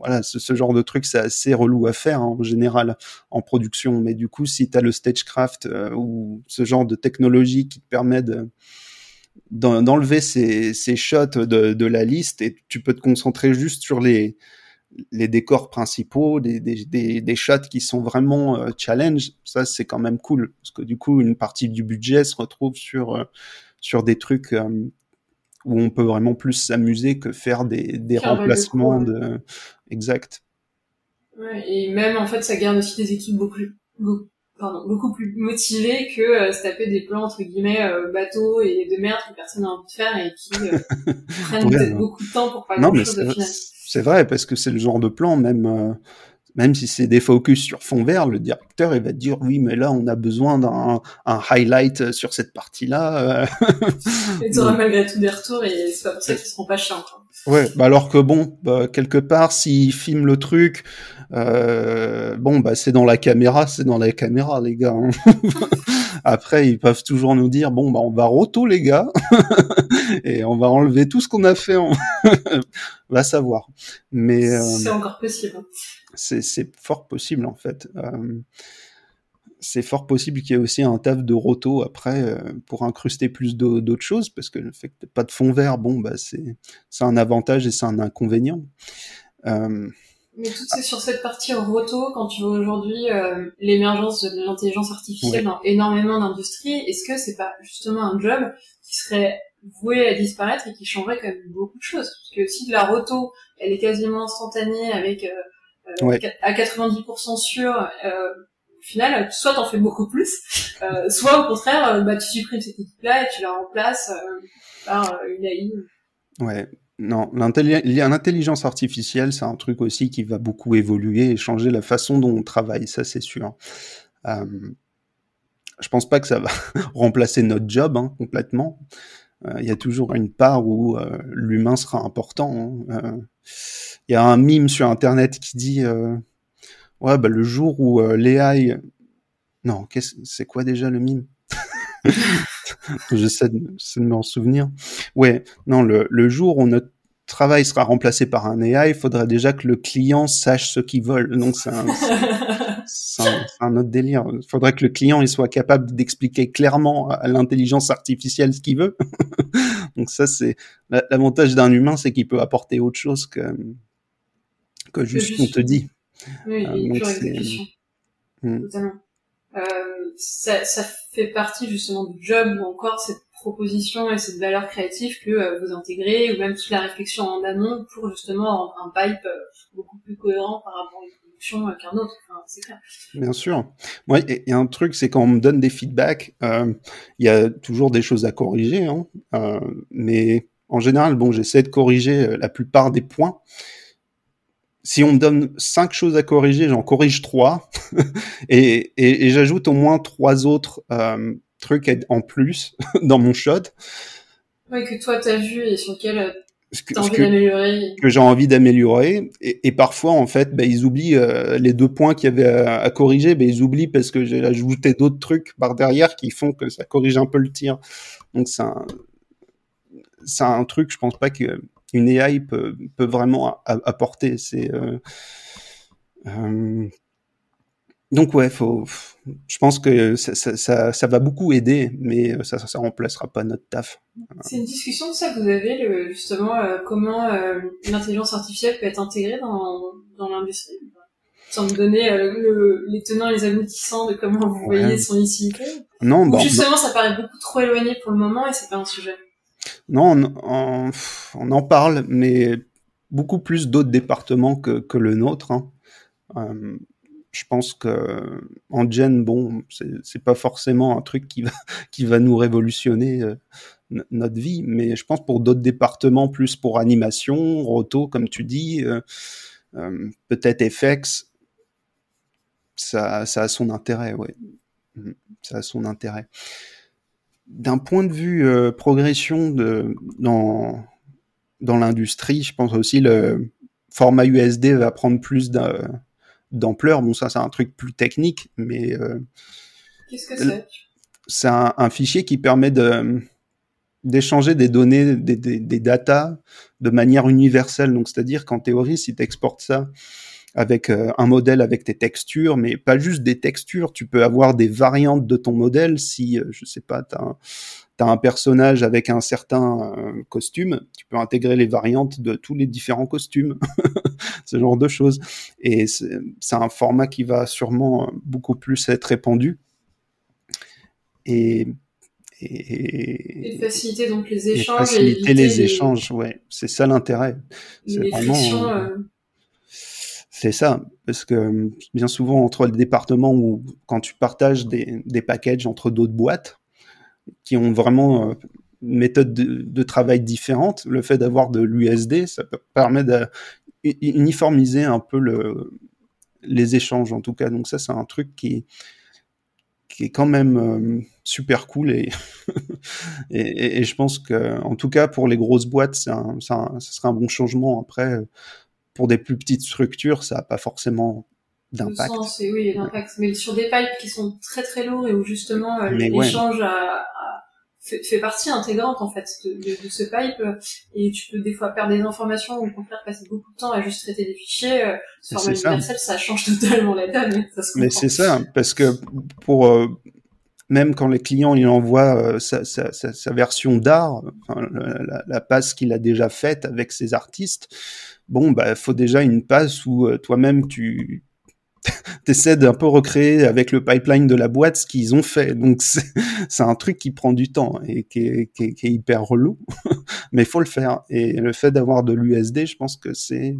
voilà, ce, genre de truc, c'est assez relou à faire hein, en général en production. Mais du coup, si tu as le stagecraft euh, ou ce genre de technologie qui te permet de d'enlever ces, ces shots de, de, la liste et tu peux te concentrer juste sur les, les décors principaux, des, des, des, shots qui sont vraiment euh, challenge, ça c'est quand même cool parce que du coup une partie du budget se retrouve sur euh, sur des trucs euh, où on peut vraiment plus s'amuser que faire des, des remplacements de exact. Ouais, et même en fait ça garde aussi des équipes beaucoup beaucoup, pardon, beaucoup plus motivées que se taper des plans entre guillemets bateaux et de merde que personne n'a envie de faire et qui prennent peut-être beaucoup de temps pour chose au final c'est vrai, parce que c'est le genre de plan, même, euh, même si c'est des focus sur fond vert, le directeur, il va dire, oui, mais là, on a besoin d'un un highlight sur cette partie-là. et tu auras malgré tout des retours, et c'est pas pour ça qu'ils seront pas chiants. Ouais, bah alors que bon, bah, quelque part, s'ils filment le truc, euh, bon, bah c'est dans la caméra, c'est dans la caméra, les gars. Hein. Après, ils peuvent toujours nous dire bon, bah on va roto les gars, et on va enlever tout ce qu'on a fait. En... va savoir. Mais euh, c'est encore possible. C'est fort possible en fait. Euh, c'est fort possible qu'il y ait aussi un taf de roto après euh, pour incruster plus d'autres choses, parce que le fait que pas de fond vert, bon, bah c'est un avantage et c'est un inconvénient. Euh, mais tout c'est sur cette partie roto, quand tu vois aujourd'hui euh, l'émergence de l'intelligence artificielle dans énormément d'industries, est-ce que c'est pas justement un job qui serait voué à disparaître et qui changerait quand même beaucoup de choses? Parce que si la roto, elle est quasiment instantanée avec euh, euh à 90% sûr, euh, au final, soit t'en fais beaucoup plus, soit au contraire, bah, tu supprimes cette équipe-là et tu la remplaces par une AI. Ouais, non, l'intelligence artificielle, c'est un truc aussi qui va beaucoup évoluer et changer la façon dont on travaille, ça c'est sûr. Euh, je pense pas que ça va remplacer notre job hein, complètement. Euh, il y a toujours une part où euh, l'humain sera important. Hein. Euh, il y a un mime sur Internet qui dit ouais bah le jour où l'AI non c'est quoi déjà le mime? J'essaie de, de m'en souvenir. Ouais, non, le, le jour où notre travail sera remplacé par un AI, il faudrait déjà que le client sache ce qu'il veut. Donc c'est un, un, autre délire. Il faudrait que le client il soit capable d'expliquer clairement à l'intelligence artificielle ce qu'il veut. Donc ça c'est l'avantage d'un humain, c'est qu'il peut apporter autre chose que que juste qu'on te dit. Oui, euh. Hmm. Totalement. Euh, ça, ça fait partie justement du job ou encore cette proposition et cette valeur créative que euh, vous intégrez ou même toute la réflexion en amont pour justement rendre un pipe euh, beaucoup plus cohérent par rapport une production euh, qu'un autre. Enfin, c'est clair. Bien sûr. Il y a un truc, c'est quand on me donne des feedbacks, il y a toujours des choses à corriger, hein, mais en général, bon, j'essaie de corriger la plupart des points si on me donne cinq choses à corriger, j'en corrige trois et, et, et j'ajoute au moins trois autres euh, trucs en plus dans mon shot. Ouais, que toi t'as vu et sur lequel d'améliorer. Que j'ai envie d'améliorer et, et, parfois en fait, bah, ils oublient euh, les deux points qu'il y avait à, corriger, bah, ils oublient parce que j'ai ajouté d'autres trucs par derrière qui font que ça corrige un peu le tir. Donc c'est un, un truc, je pense pas que une AI peut, peut vraiment apporter. C'est euh, euh, donc ouais, faut. Je pense que ça, ça, ça, va beaucoup aider, mais ça, ça remplacera pas notre taf. C'est une discussion ça que vous avez le, justement euh, comment l'intelligence artificielle peut être intégrée dans, dans l'industrie? Sans me donner les tenants et les aboutissants de comment vous voyez son utilité? Non, bon, justement, ça paraît beaucoup trop éloigné pour le moment et c'est pas un sujet. Non, on, on, en parle, mais beaucoup plus d'autres départements que, que, le nôtre. Hein. Euh, je pense que en gen, bon, c'est pas forcément un truc qui va, qui va nous révolutionner euh, notre vie, mais je pense pour d'autres départements, plus pour animation, roto, comme tu dis, euh, euh peut-être FX, ça, a son intérêt, ouais. Ça a son intérêt d'un point de vue progression de, dans, dans l'industrie, je pense aussi le format USD va prendre plus d'ampleur. Bon, ça, c'est un truc plus technique, mais. Euh, Qu'est-ce que c'est? C'est un, fichier qui permet de, d'échanger des données, des, des, des datas de manière universelle. Donc, c'est-à-dire qu'en théorie, si tu exportes ça avec euh, un modèle avec tes textures, mais pas juste des textures, tu peux avoir des variantes de ton modèle si, euh, je sais pas, tu as, un personnage avec un certain euh, costume, tu peux intégrer les variantes de tous les différents costumes, ce genre de choses. Et c'est un format qui va sûrement beaucoup plus être répandu. Et et, faciliter donc les échanges. Et faciliter les, échanges, ouais. C'est ça l'intérêt. C'est vraiment. Euh, c'est ça, parce que bien souvent entre les départements où quand tu partages des, des packages entre d'autres boîtes qui ont vraiment euh, une méthode de, travail différente, le fait d'avoir de l'USD, ça permet d'uniformiser un peu le, les échanges en tout cas. Donc ça, c'est un truc qui est quand même euh, super cool et, je pense que en tout cas pour les grosses boîtes, ça serait un bon changement. Après, pour des plus petites structures, ça n'a pas forcément d'impact. Oui, d'impact. Mais sur des pipes qui sont très très lourds et où justement euh, l'échange a, fait, fait, partie intégrante en fait de, de, ce pipe et tu peux des fois perdre des informations ou au contraire passer beaucoup de temps à juste traiter des fichiers. Euh, format universel, ça. ça. change totalement la donne. Mais c'est ça, parce que pour euh, même quand les clients il envoient euh, sa, sa, sa, version d'art, enfin, la, la, passe qu'il a déjà faite avec ses artistes, bon bah faut déjà une passe où euh, toi-même tu t'essaies d'un peu recréer avec le pipeline de la boîte ce qu'ils ont fait. Donc c'est un truc qui prend du temps et qui est, qui est, hyper relou, mais il faut le faire. Et le fait d'avoir de l'USD, je pense que c'est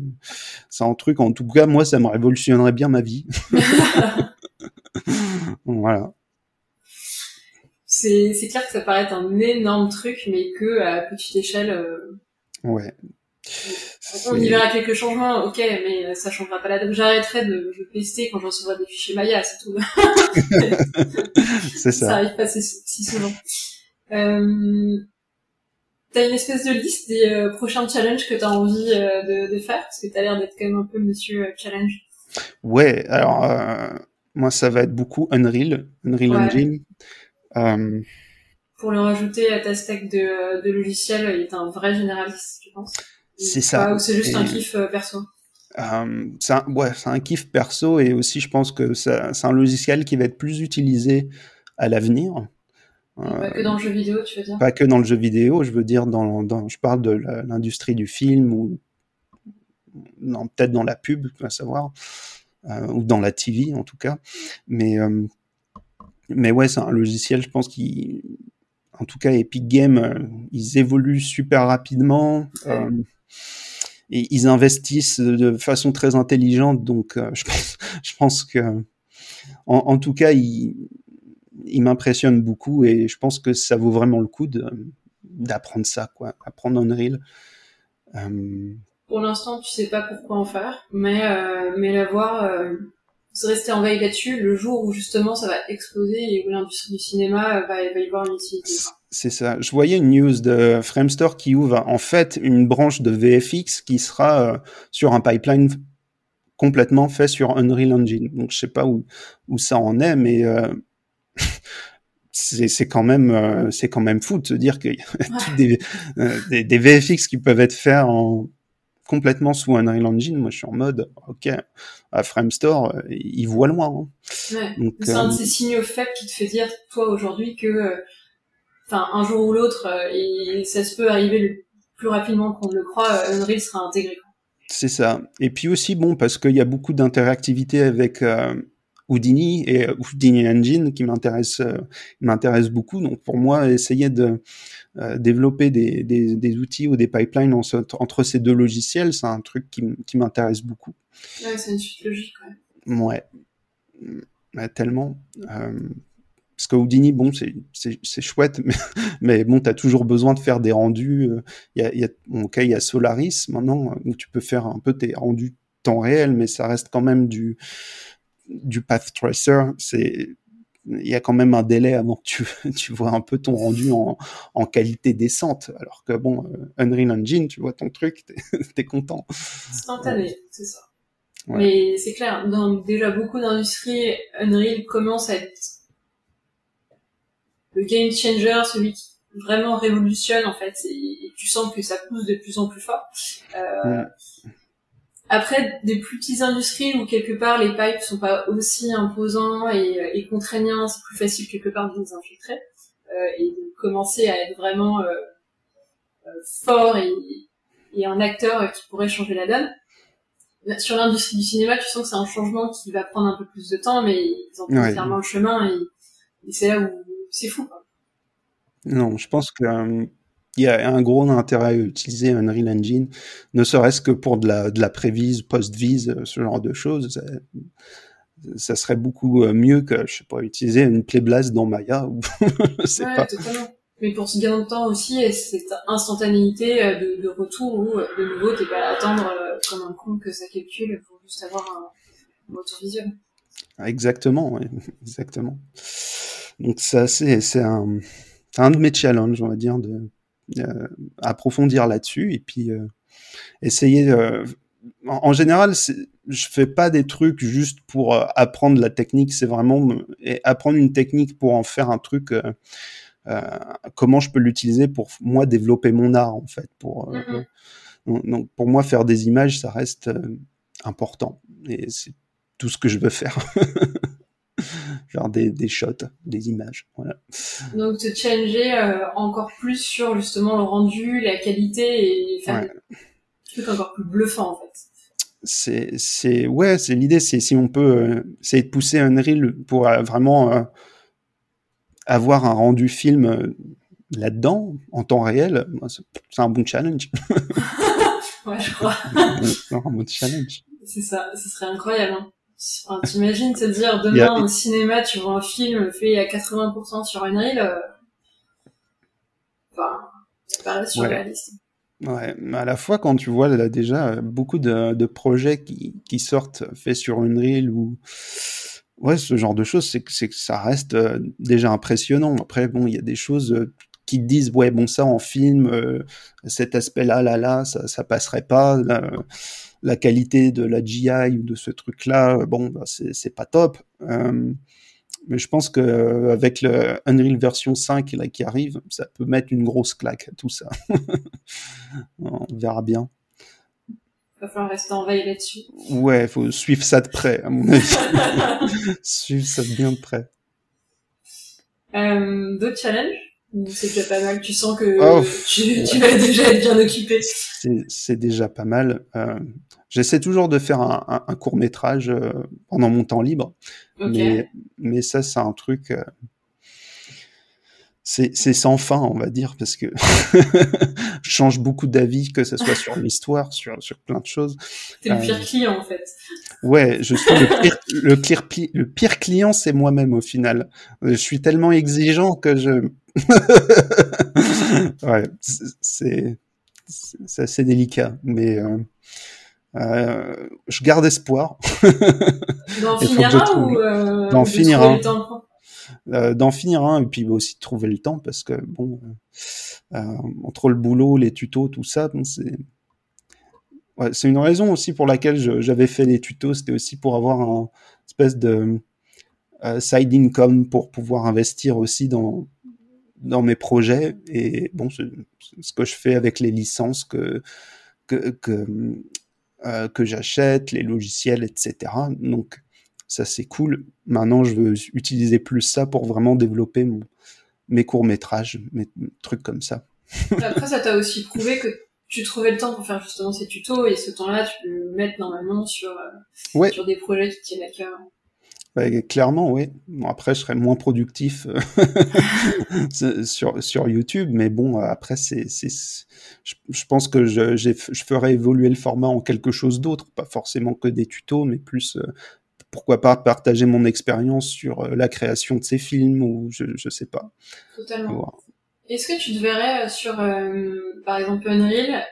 c'est un truc. En tout cas, moi, ça me révolutionnerait bien ma vie. voilà. C'est clair que ça paraît un énorme truc, mais que à petite échelle. Euh, ouais. On y verra quelques changements, ok, mais ça changera pas la donne. J'arrêterai de, de, tester quand je recevrai des fichiers Maya, c'est tout. c'est ça. Ça arrive pas si, souvent. Euh, t'as une espèce de liste des euh, prochains challenges que t'as envie euh, de, de, faire? Parce que t'as l'air d'être quand même un peu monsieur euh, challenge. Ouais, alors moi ça va être beaucoup Unreal, Unreal Engine. Pour le rajouter à ta stack de, de logiciels, il est un vrai généraliste, je pense. C'est ça. ou c'est juste un kiff euh, perso euh, c'est un, ouais, c'est un kiff perso et aussi je pense que c'est un logiciel qui va être plus utilisé à l'avenir. pas que dans le jeu vidéo, tu veux dire Pas que dans le jeu vidéo, je veux dire dans, dans je parle de l'industrie du film ou non, peut-être dans la pub, tu vas savoir, euh, ou dans la TV en tout cas. Mais euh, mais ouais, c'est un logiciel, je pense qui en tout cas Epic Games, euh, ils évoluent super rapidement. Euh, et ils investissent de façon très intelligente. Donc, euh, je pense, je pense que, en, tout cas, ils, ils m'impressionnent beaucoup et je pense que ça vaut vraiment le coup d'apprendre ça, quoi, apprendre Unreal. Euh... Pour l'instant, tu sais pas pourquoi en faire, mais euh, mais l'avoir, euh, se rester en veille là-dessus. Le jour où justement ça va exploser et où l'industrie du cinéma va, va y voir une utilité. C'est ça. Je voyais une news de Framestore qui ouvre en fait une branche de VFX qui sera euh, sur un pipeline complètement fait sur Unreal Engine. Donc je sais pas où, où ça en est, mais euh, c'est quand même euh, c'est quand même fou de se dire qu'il y a des, des, des, VFX qui peuvent être faits en complètement sous Unreal Engine. Moi, je suis en mode, ok, à Framestore, il voit loin. Hein. Ouais. C'est un de ces signaux faibles qui te fait dire, toi, aujourd'hui, que enfin un jour ou l'autre, euh, et ça se peut arriver le plus rapidement qu'on le croit, euh, Unreal sera intégré. C'est ça. Et puis aussi, bon, parce qu'il y a beaucoup d'interactivité avec euh, Houdini et Houdini Engine qui m'intéresse, m'intéresse beaucoup. Donc pour moi, essayer de développer des, des, des, outils ou des pipelines entre ces deux logiciels, c'est un truc qui, qui m'intéresse beaucoup. Ouais, c'est une suite logique. Ouais. Ouais. ouais tellement. Parce que Houdini, bon, c'est chouette, mais, mais bon, tu as toujours besoin de faire des rendus. Euh, il y a, y a, il y a Solaris maintenant, où tu peux faire un peu tes rendus temps réel, mais ça reste quand même du, du path tracer. C'est il y a quand même un délai avant que tu, tu vois un peu ton rendu en, en qualité décente. Alors que bon, euh, Unreal Engine, tu vois ton truc, t'es es content. Instantané, c'est ça. Mais c'est clair, dans déjà beaucoup d'industries, Unreal commence à être le game changer, celui qui vraiment révolutionne en fait et, tu sens que ça pousse de plus en plus fort. Euh, Après, des plus petites industries où quelque part les pipes sont pas aussi imposants et, et contraignants, c'est plus facile quelque part de les infiltrer euh, et de commencer à être vraiment euh, euh, fort et, et un acteur qui pourrait changer la donne. Sur l'industrie du cinéma, tu sens que c'est un changement qui va prendre un peu plus de temps, mais ils ont clairement le chemin et, c'est là où c'est fou. Quoi. Non, je pense que euh, il y a un gros intérêt à utiliser Unreal Engine, ne serait-ce que pour de la, de la prévise, post-vise, ce genre de choses. Ça, serait beaucoup euh, mieux que, je sais pas, utiliser une Playblast dans Maya ou ouais, pas. Totalement mais pour ce gain de temps aussi, et cette instantanéité euh, de, de retour où, euh, de nouveau, t'es pas à attendre euh, comme un con que ça calcule pour juste avoir un, retour visuel. Exactement, oui. exactement. Donc ça, c'est, c'est un, un de mes challenges, on va dire, de euh, approfondir là-dessus et puis euh, essayer. Euh, en, en, général, je fais pas des trucs juste pour apprendre la technique, c'est vraiment apprendre une technique pour en faire un truc euh, comment je peux l'utiliser pour moi développer mon art en fait. Pour, euh, mm-hmm. donc, pour moi, faire des images, ça reste euh, important et c'est tout ce que je veux faire. faire des, des, shots, des images. Voilà. Donc te challenger encore plus sur justement le rendu, la qualité et faire des trucs encore plus bluffants en fait. C'est, c'est, ouais, c'est l'idée, c'est si on peut, c'est de pousser un reel pour vraiment avoir un rendu film euh, là-dedans, en temps réel, c'est un bon challenge. ouais, je crois. un bon challenge. C'est ça, ce serait incroyable. Hein. Enfin, T'imagines te dire demain au cinéma, tu vois un film fait à 80% sur Unreal. Euh... Enfin, ça paraît surréaliste. Ouais. ouais, mais à la fois quand tu vois là déjà beaucoup de, de projets qui, qui sortent faits sur Unreal ou ouais, ce genre de choses, c'est que, ça reste euh, déjà impressionnant. Après, bon, il y a des choses euh, qui te disent, ouais, bon, ça en film, euh, cet aspect-là, là, là, ça, ça passerait pas. La, qualité de la GI ou de ce truc-là, bon, bah, c'est, pas top. mais je pense que avec le Unreal version 5 là, qui arrive, ça peut mettre une grosse claque à tout ça. On verra bien va falloir rester en veille là-dessus. Ouais, faut suivre ça de près, à mon avis. suivre ça bien de près. Euh, D'autres challenges? C'est déjà pas mal. Tu sens que oh, tu, tu, vas déjà être bien occupé. C'est déjà pas mal. Euh, J'essaie toujours de faire un, un, un court métrage euh, pendant mon temps libre, okay. mais, mais ça c'est un truc. Euh, c'est sans fin, on va dire, parce que je change beaucoup d'avis, que ce soit sur l'histoire, sur, sur plein de choses. C'est le pire client, en fait. Ouais, je suis le pire, le pire, le pire client, c'est moi-même au final. Je suis tellement exigeant que je. ouais, c'est c'est assez délicat, mais euh, euh, je garde espoir. D'en finir un ou euh, d'en finir un d'en finir un et puis aussi de trouver le temps parce que bon euh, entre le boulot les tutos tout ça c'est ouais, c'est une raison aussi pour laquelle j'avais fait les tutos. C'était aussi pour avoir un espèce de side income pour pouvoir investir aussi dans dans mes projets et bon c'est ce que je fais avec les licences que que que, euh, que j'achète les logiciels etc donc ça c'est cool. Maintenant, je veux utiliser plus ça pour vraiment développer mon, mes courts-métrages, mes trucs comme ça. Après, ça t'a aussi prouvé que tu trouvais le temps pour faire justement ces tutos et ce temps-là, tu peux le mettre normalement sur, euh, ouais. sur des projets qui tiennent à cœur. Ouais, clairement, oui. Bon, après, je serais moins productif euh, sur, sur YouTube, mais bon, après, c'est, c'est, je, je pense que je, je ferai évoluer le format en quelque chose d'autre, pas forcément que des tutos, mais plus euh, pourquoi pas partager mon expérience sur euh, la création de ces films ou je, je sais pas. Totalement. Est-ce que tu te verrais euh, sur, euh, par exemple, Unreal,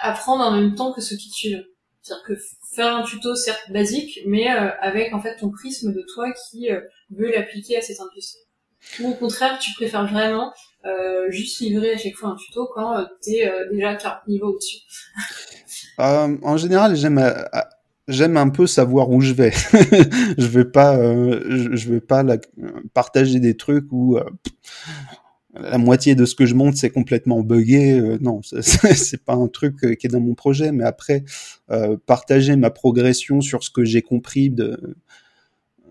apprendre en même temps que ceux qui suivent? C'est-à-dire que faire un tuto certes basique, mais avec en fait ton prisme de toi qui veut l'appliquer à cette industrie. Ou au contraire, tu préfères vraiment juste livrer à chaque fois un tuto quand tu es déjà 40 niveaux au-dessus En général, j'aime j'aime un peu savoir où je vais. je veux pas, euh, je, veux pas partager des trucs où, euh, la moitié de ce que je monte c'est complètement buggé. Euh, non, c'est pas un truc qui est dans mon projet. Mais après, partager ma progression sur ce que j'ai compris de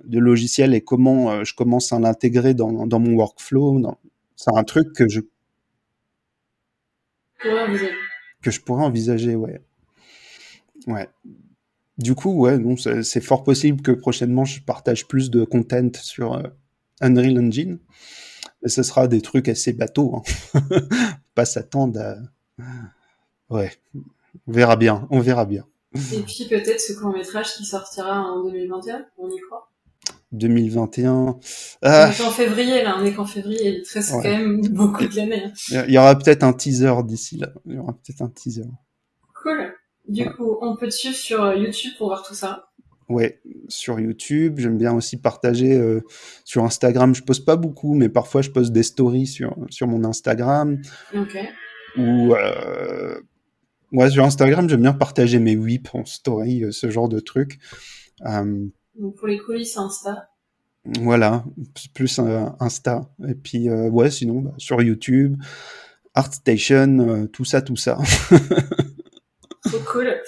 de logiciel et comment je commence à l'intégrer dans, dans mon workflow, c'est un truc que je que je pourrais envisager, ouais. Ouais. Du coup, ouais, donc c'est fort possible que prochainement je partage plus de content sur euh, Unreal Engine. Ce sera des trucs assez bateaux. Hein. Pas s'attendre à. Ouais, on verra bien, on verra bien. Et puis peut-être ce court métrage qui sortira en 2021, on y croit? 2021. On est en février là, on est qu'en février, il reste quand même beaucoup de l'année. Hein. Il y aura peut-être un teaser d'ici là. Il y aura peut-être un teaser. Cool. Du coup, on peut te suivre sur euh, YouTube pour voir tout ça. Ouais, sur YouTube. J'aime bien aussi partager euh, sur Instagram. Je poste pas beaucoup, mais parfois je poste des stories sur, sur mon Instagram. Ok. Ou euh... ouais, sur Instagram, j'aime bien partager mes whips en story, euh, ce genre de trucs. Donc pour les coulisses, Insta. Voilà, plus Insta. Et puis ouais, sinon bah, sur YouTube, ArtStation, tout ça, tout ça. Trop cool.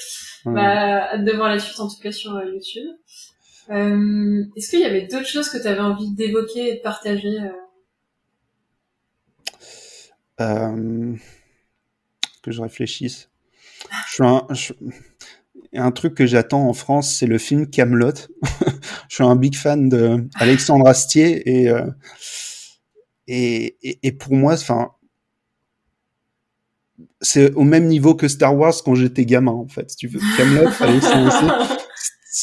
Bah, hâte de voir la suite en tout cas sur euh, YouTube. Euh, Est-ce qu'il y avait d'autres choses que tu avais envie d'évoquer et de partager euh... Que je réfléchisse. Je suis un, un truc que j'attends en France, c'est le film Camelot. je suis un big fan de Alexandre Astier et, et, et, et, pour moi, enfin, c'est au même niveau que Star Wars quand j'étais gamin en fait. Si tu veux, Camelot,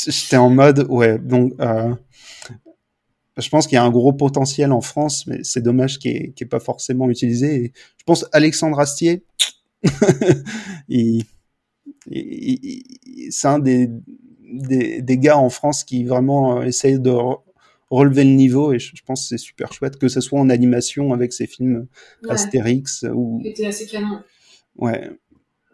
J'étais en mode ouais. Donc, euh, je pense qu'il y a un gros potentiel en France, mais c'est dommage qu'il n'est pas forcément utilisé. Et je pense Alexandre Astier, il, c'est un des, des, des, gars en France qui vraiment euh, essaye de relever le niveau et je, pense que c'est super chouette que ce soit en animation avec ses films Astérix ou. Il était assez canon. Ouais.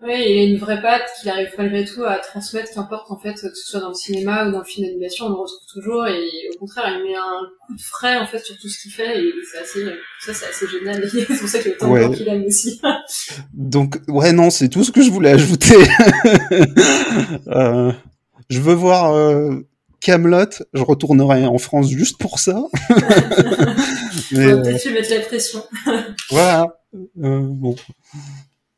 Oui, il a une vraie patte qu'il arrive malgré tout à transmettre, qu'importe en fait, que ce soit dans le cinéma ou dans le film d'animation, on le retrouve toujours et au contraire, il met un coup de frais en fait sur tout ce qu'il fait et c'est assez, ça c'est assez génial. c'est pour ça que le temps ouais. qu'il aime aussi. Donc ouais non, c'est tout ce que je voulais ajouter. euh, je veux voir euh, Camelot, je retournerai en France juste pour ça. Mais, euh... peut-être mettre la pression. voilà. Euh, bon.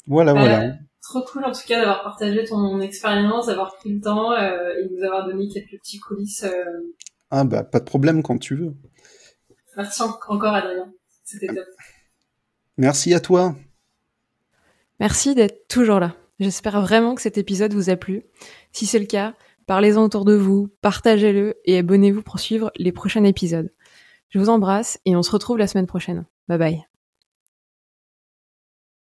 Voilà, voilà. Trop cool en tout cas d'avoir partagé ton expérience, d'avoir pris le temps euh, et de nous avoir donné quelques petits coulisses. Euh... Ah bah pas de problème quand tu veux. Merci encore Adrien, c'était top. Merci à toi. Merci d'être toujours là. J'espère vraiment que cet épisode vous a plu. Si c'est le cas, parlez-en autour de vous, partagez-le et abonnez-vous pour suivre les prochains épisodes. Je vous embrasse et on se retrouve la semaine prochaine. Bye bye.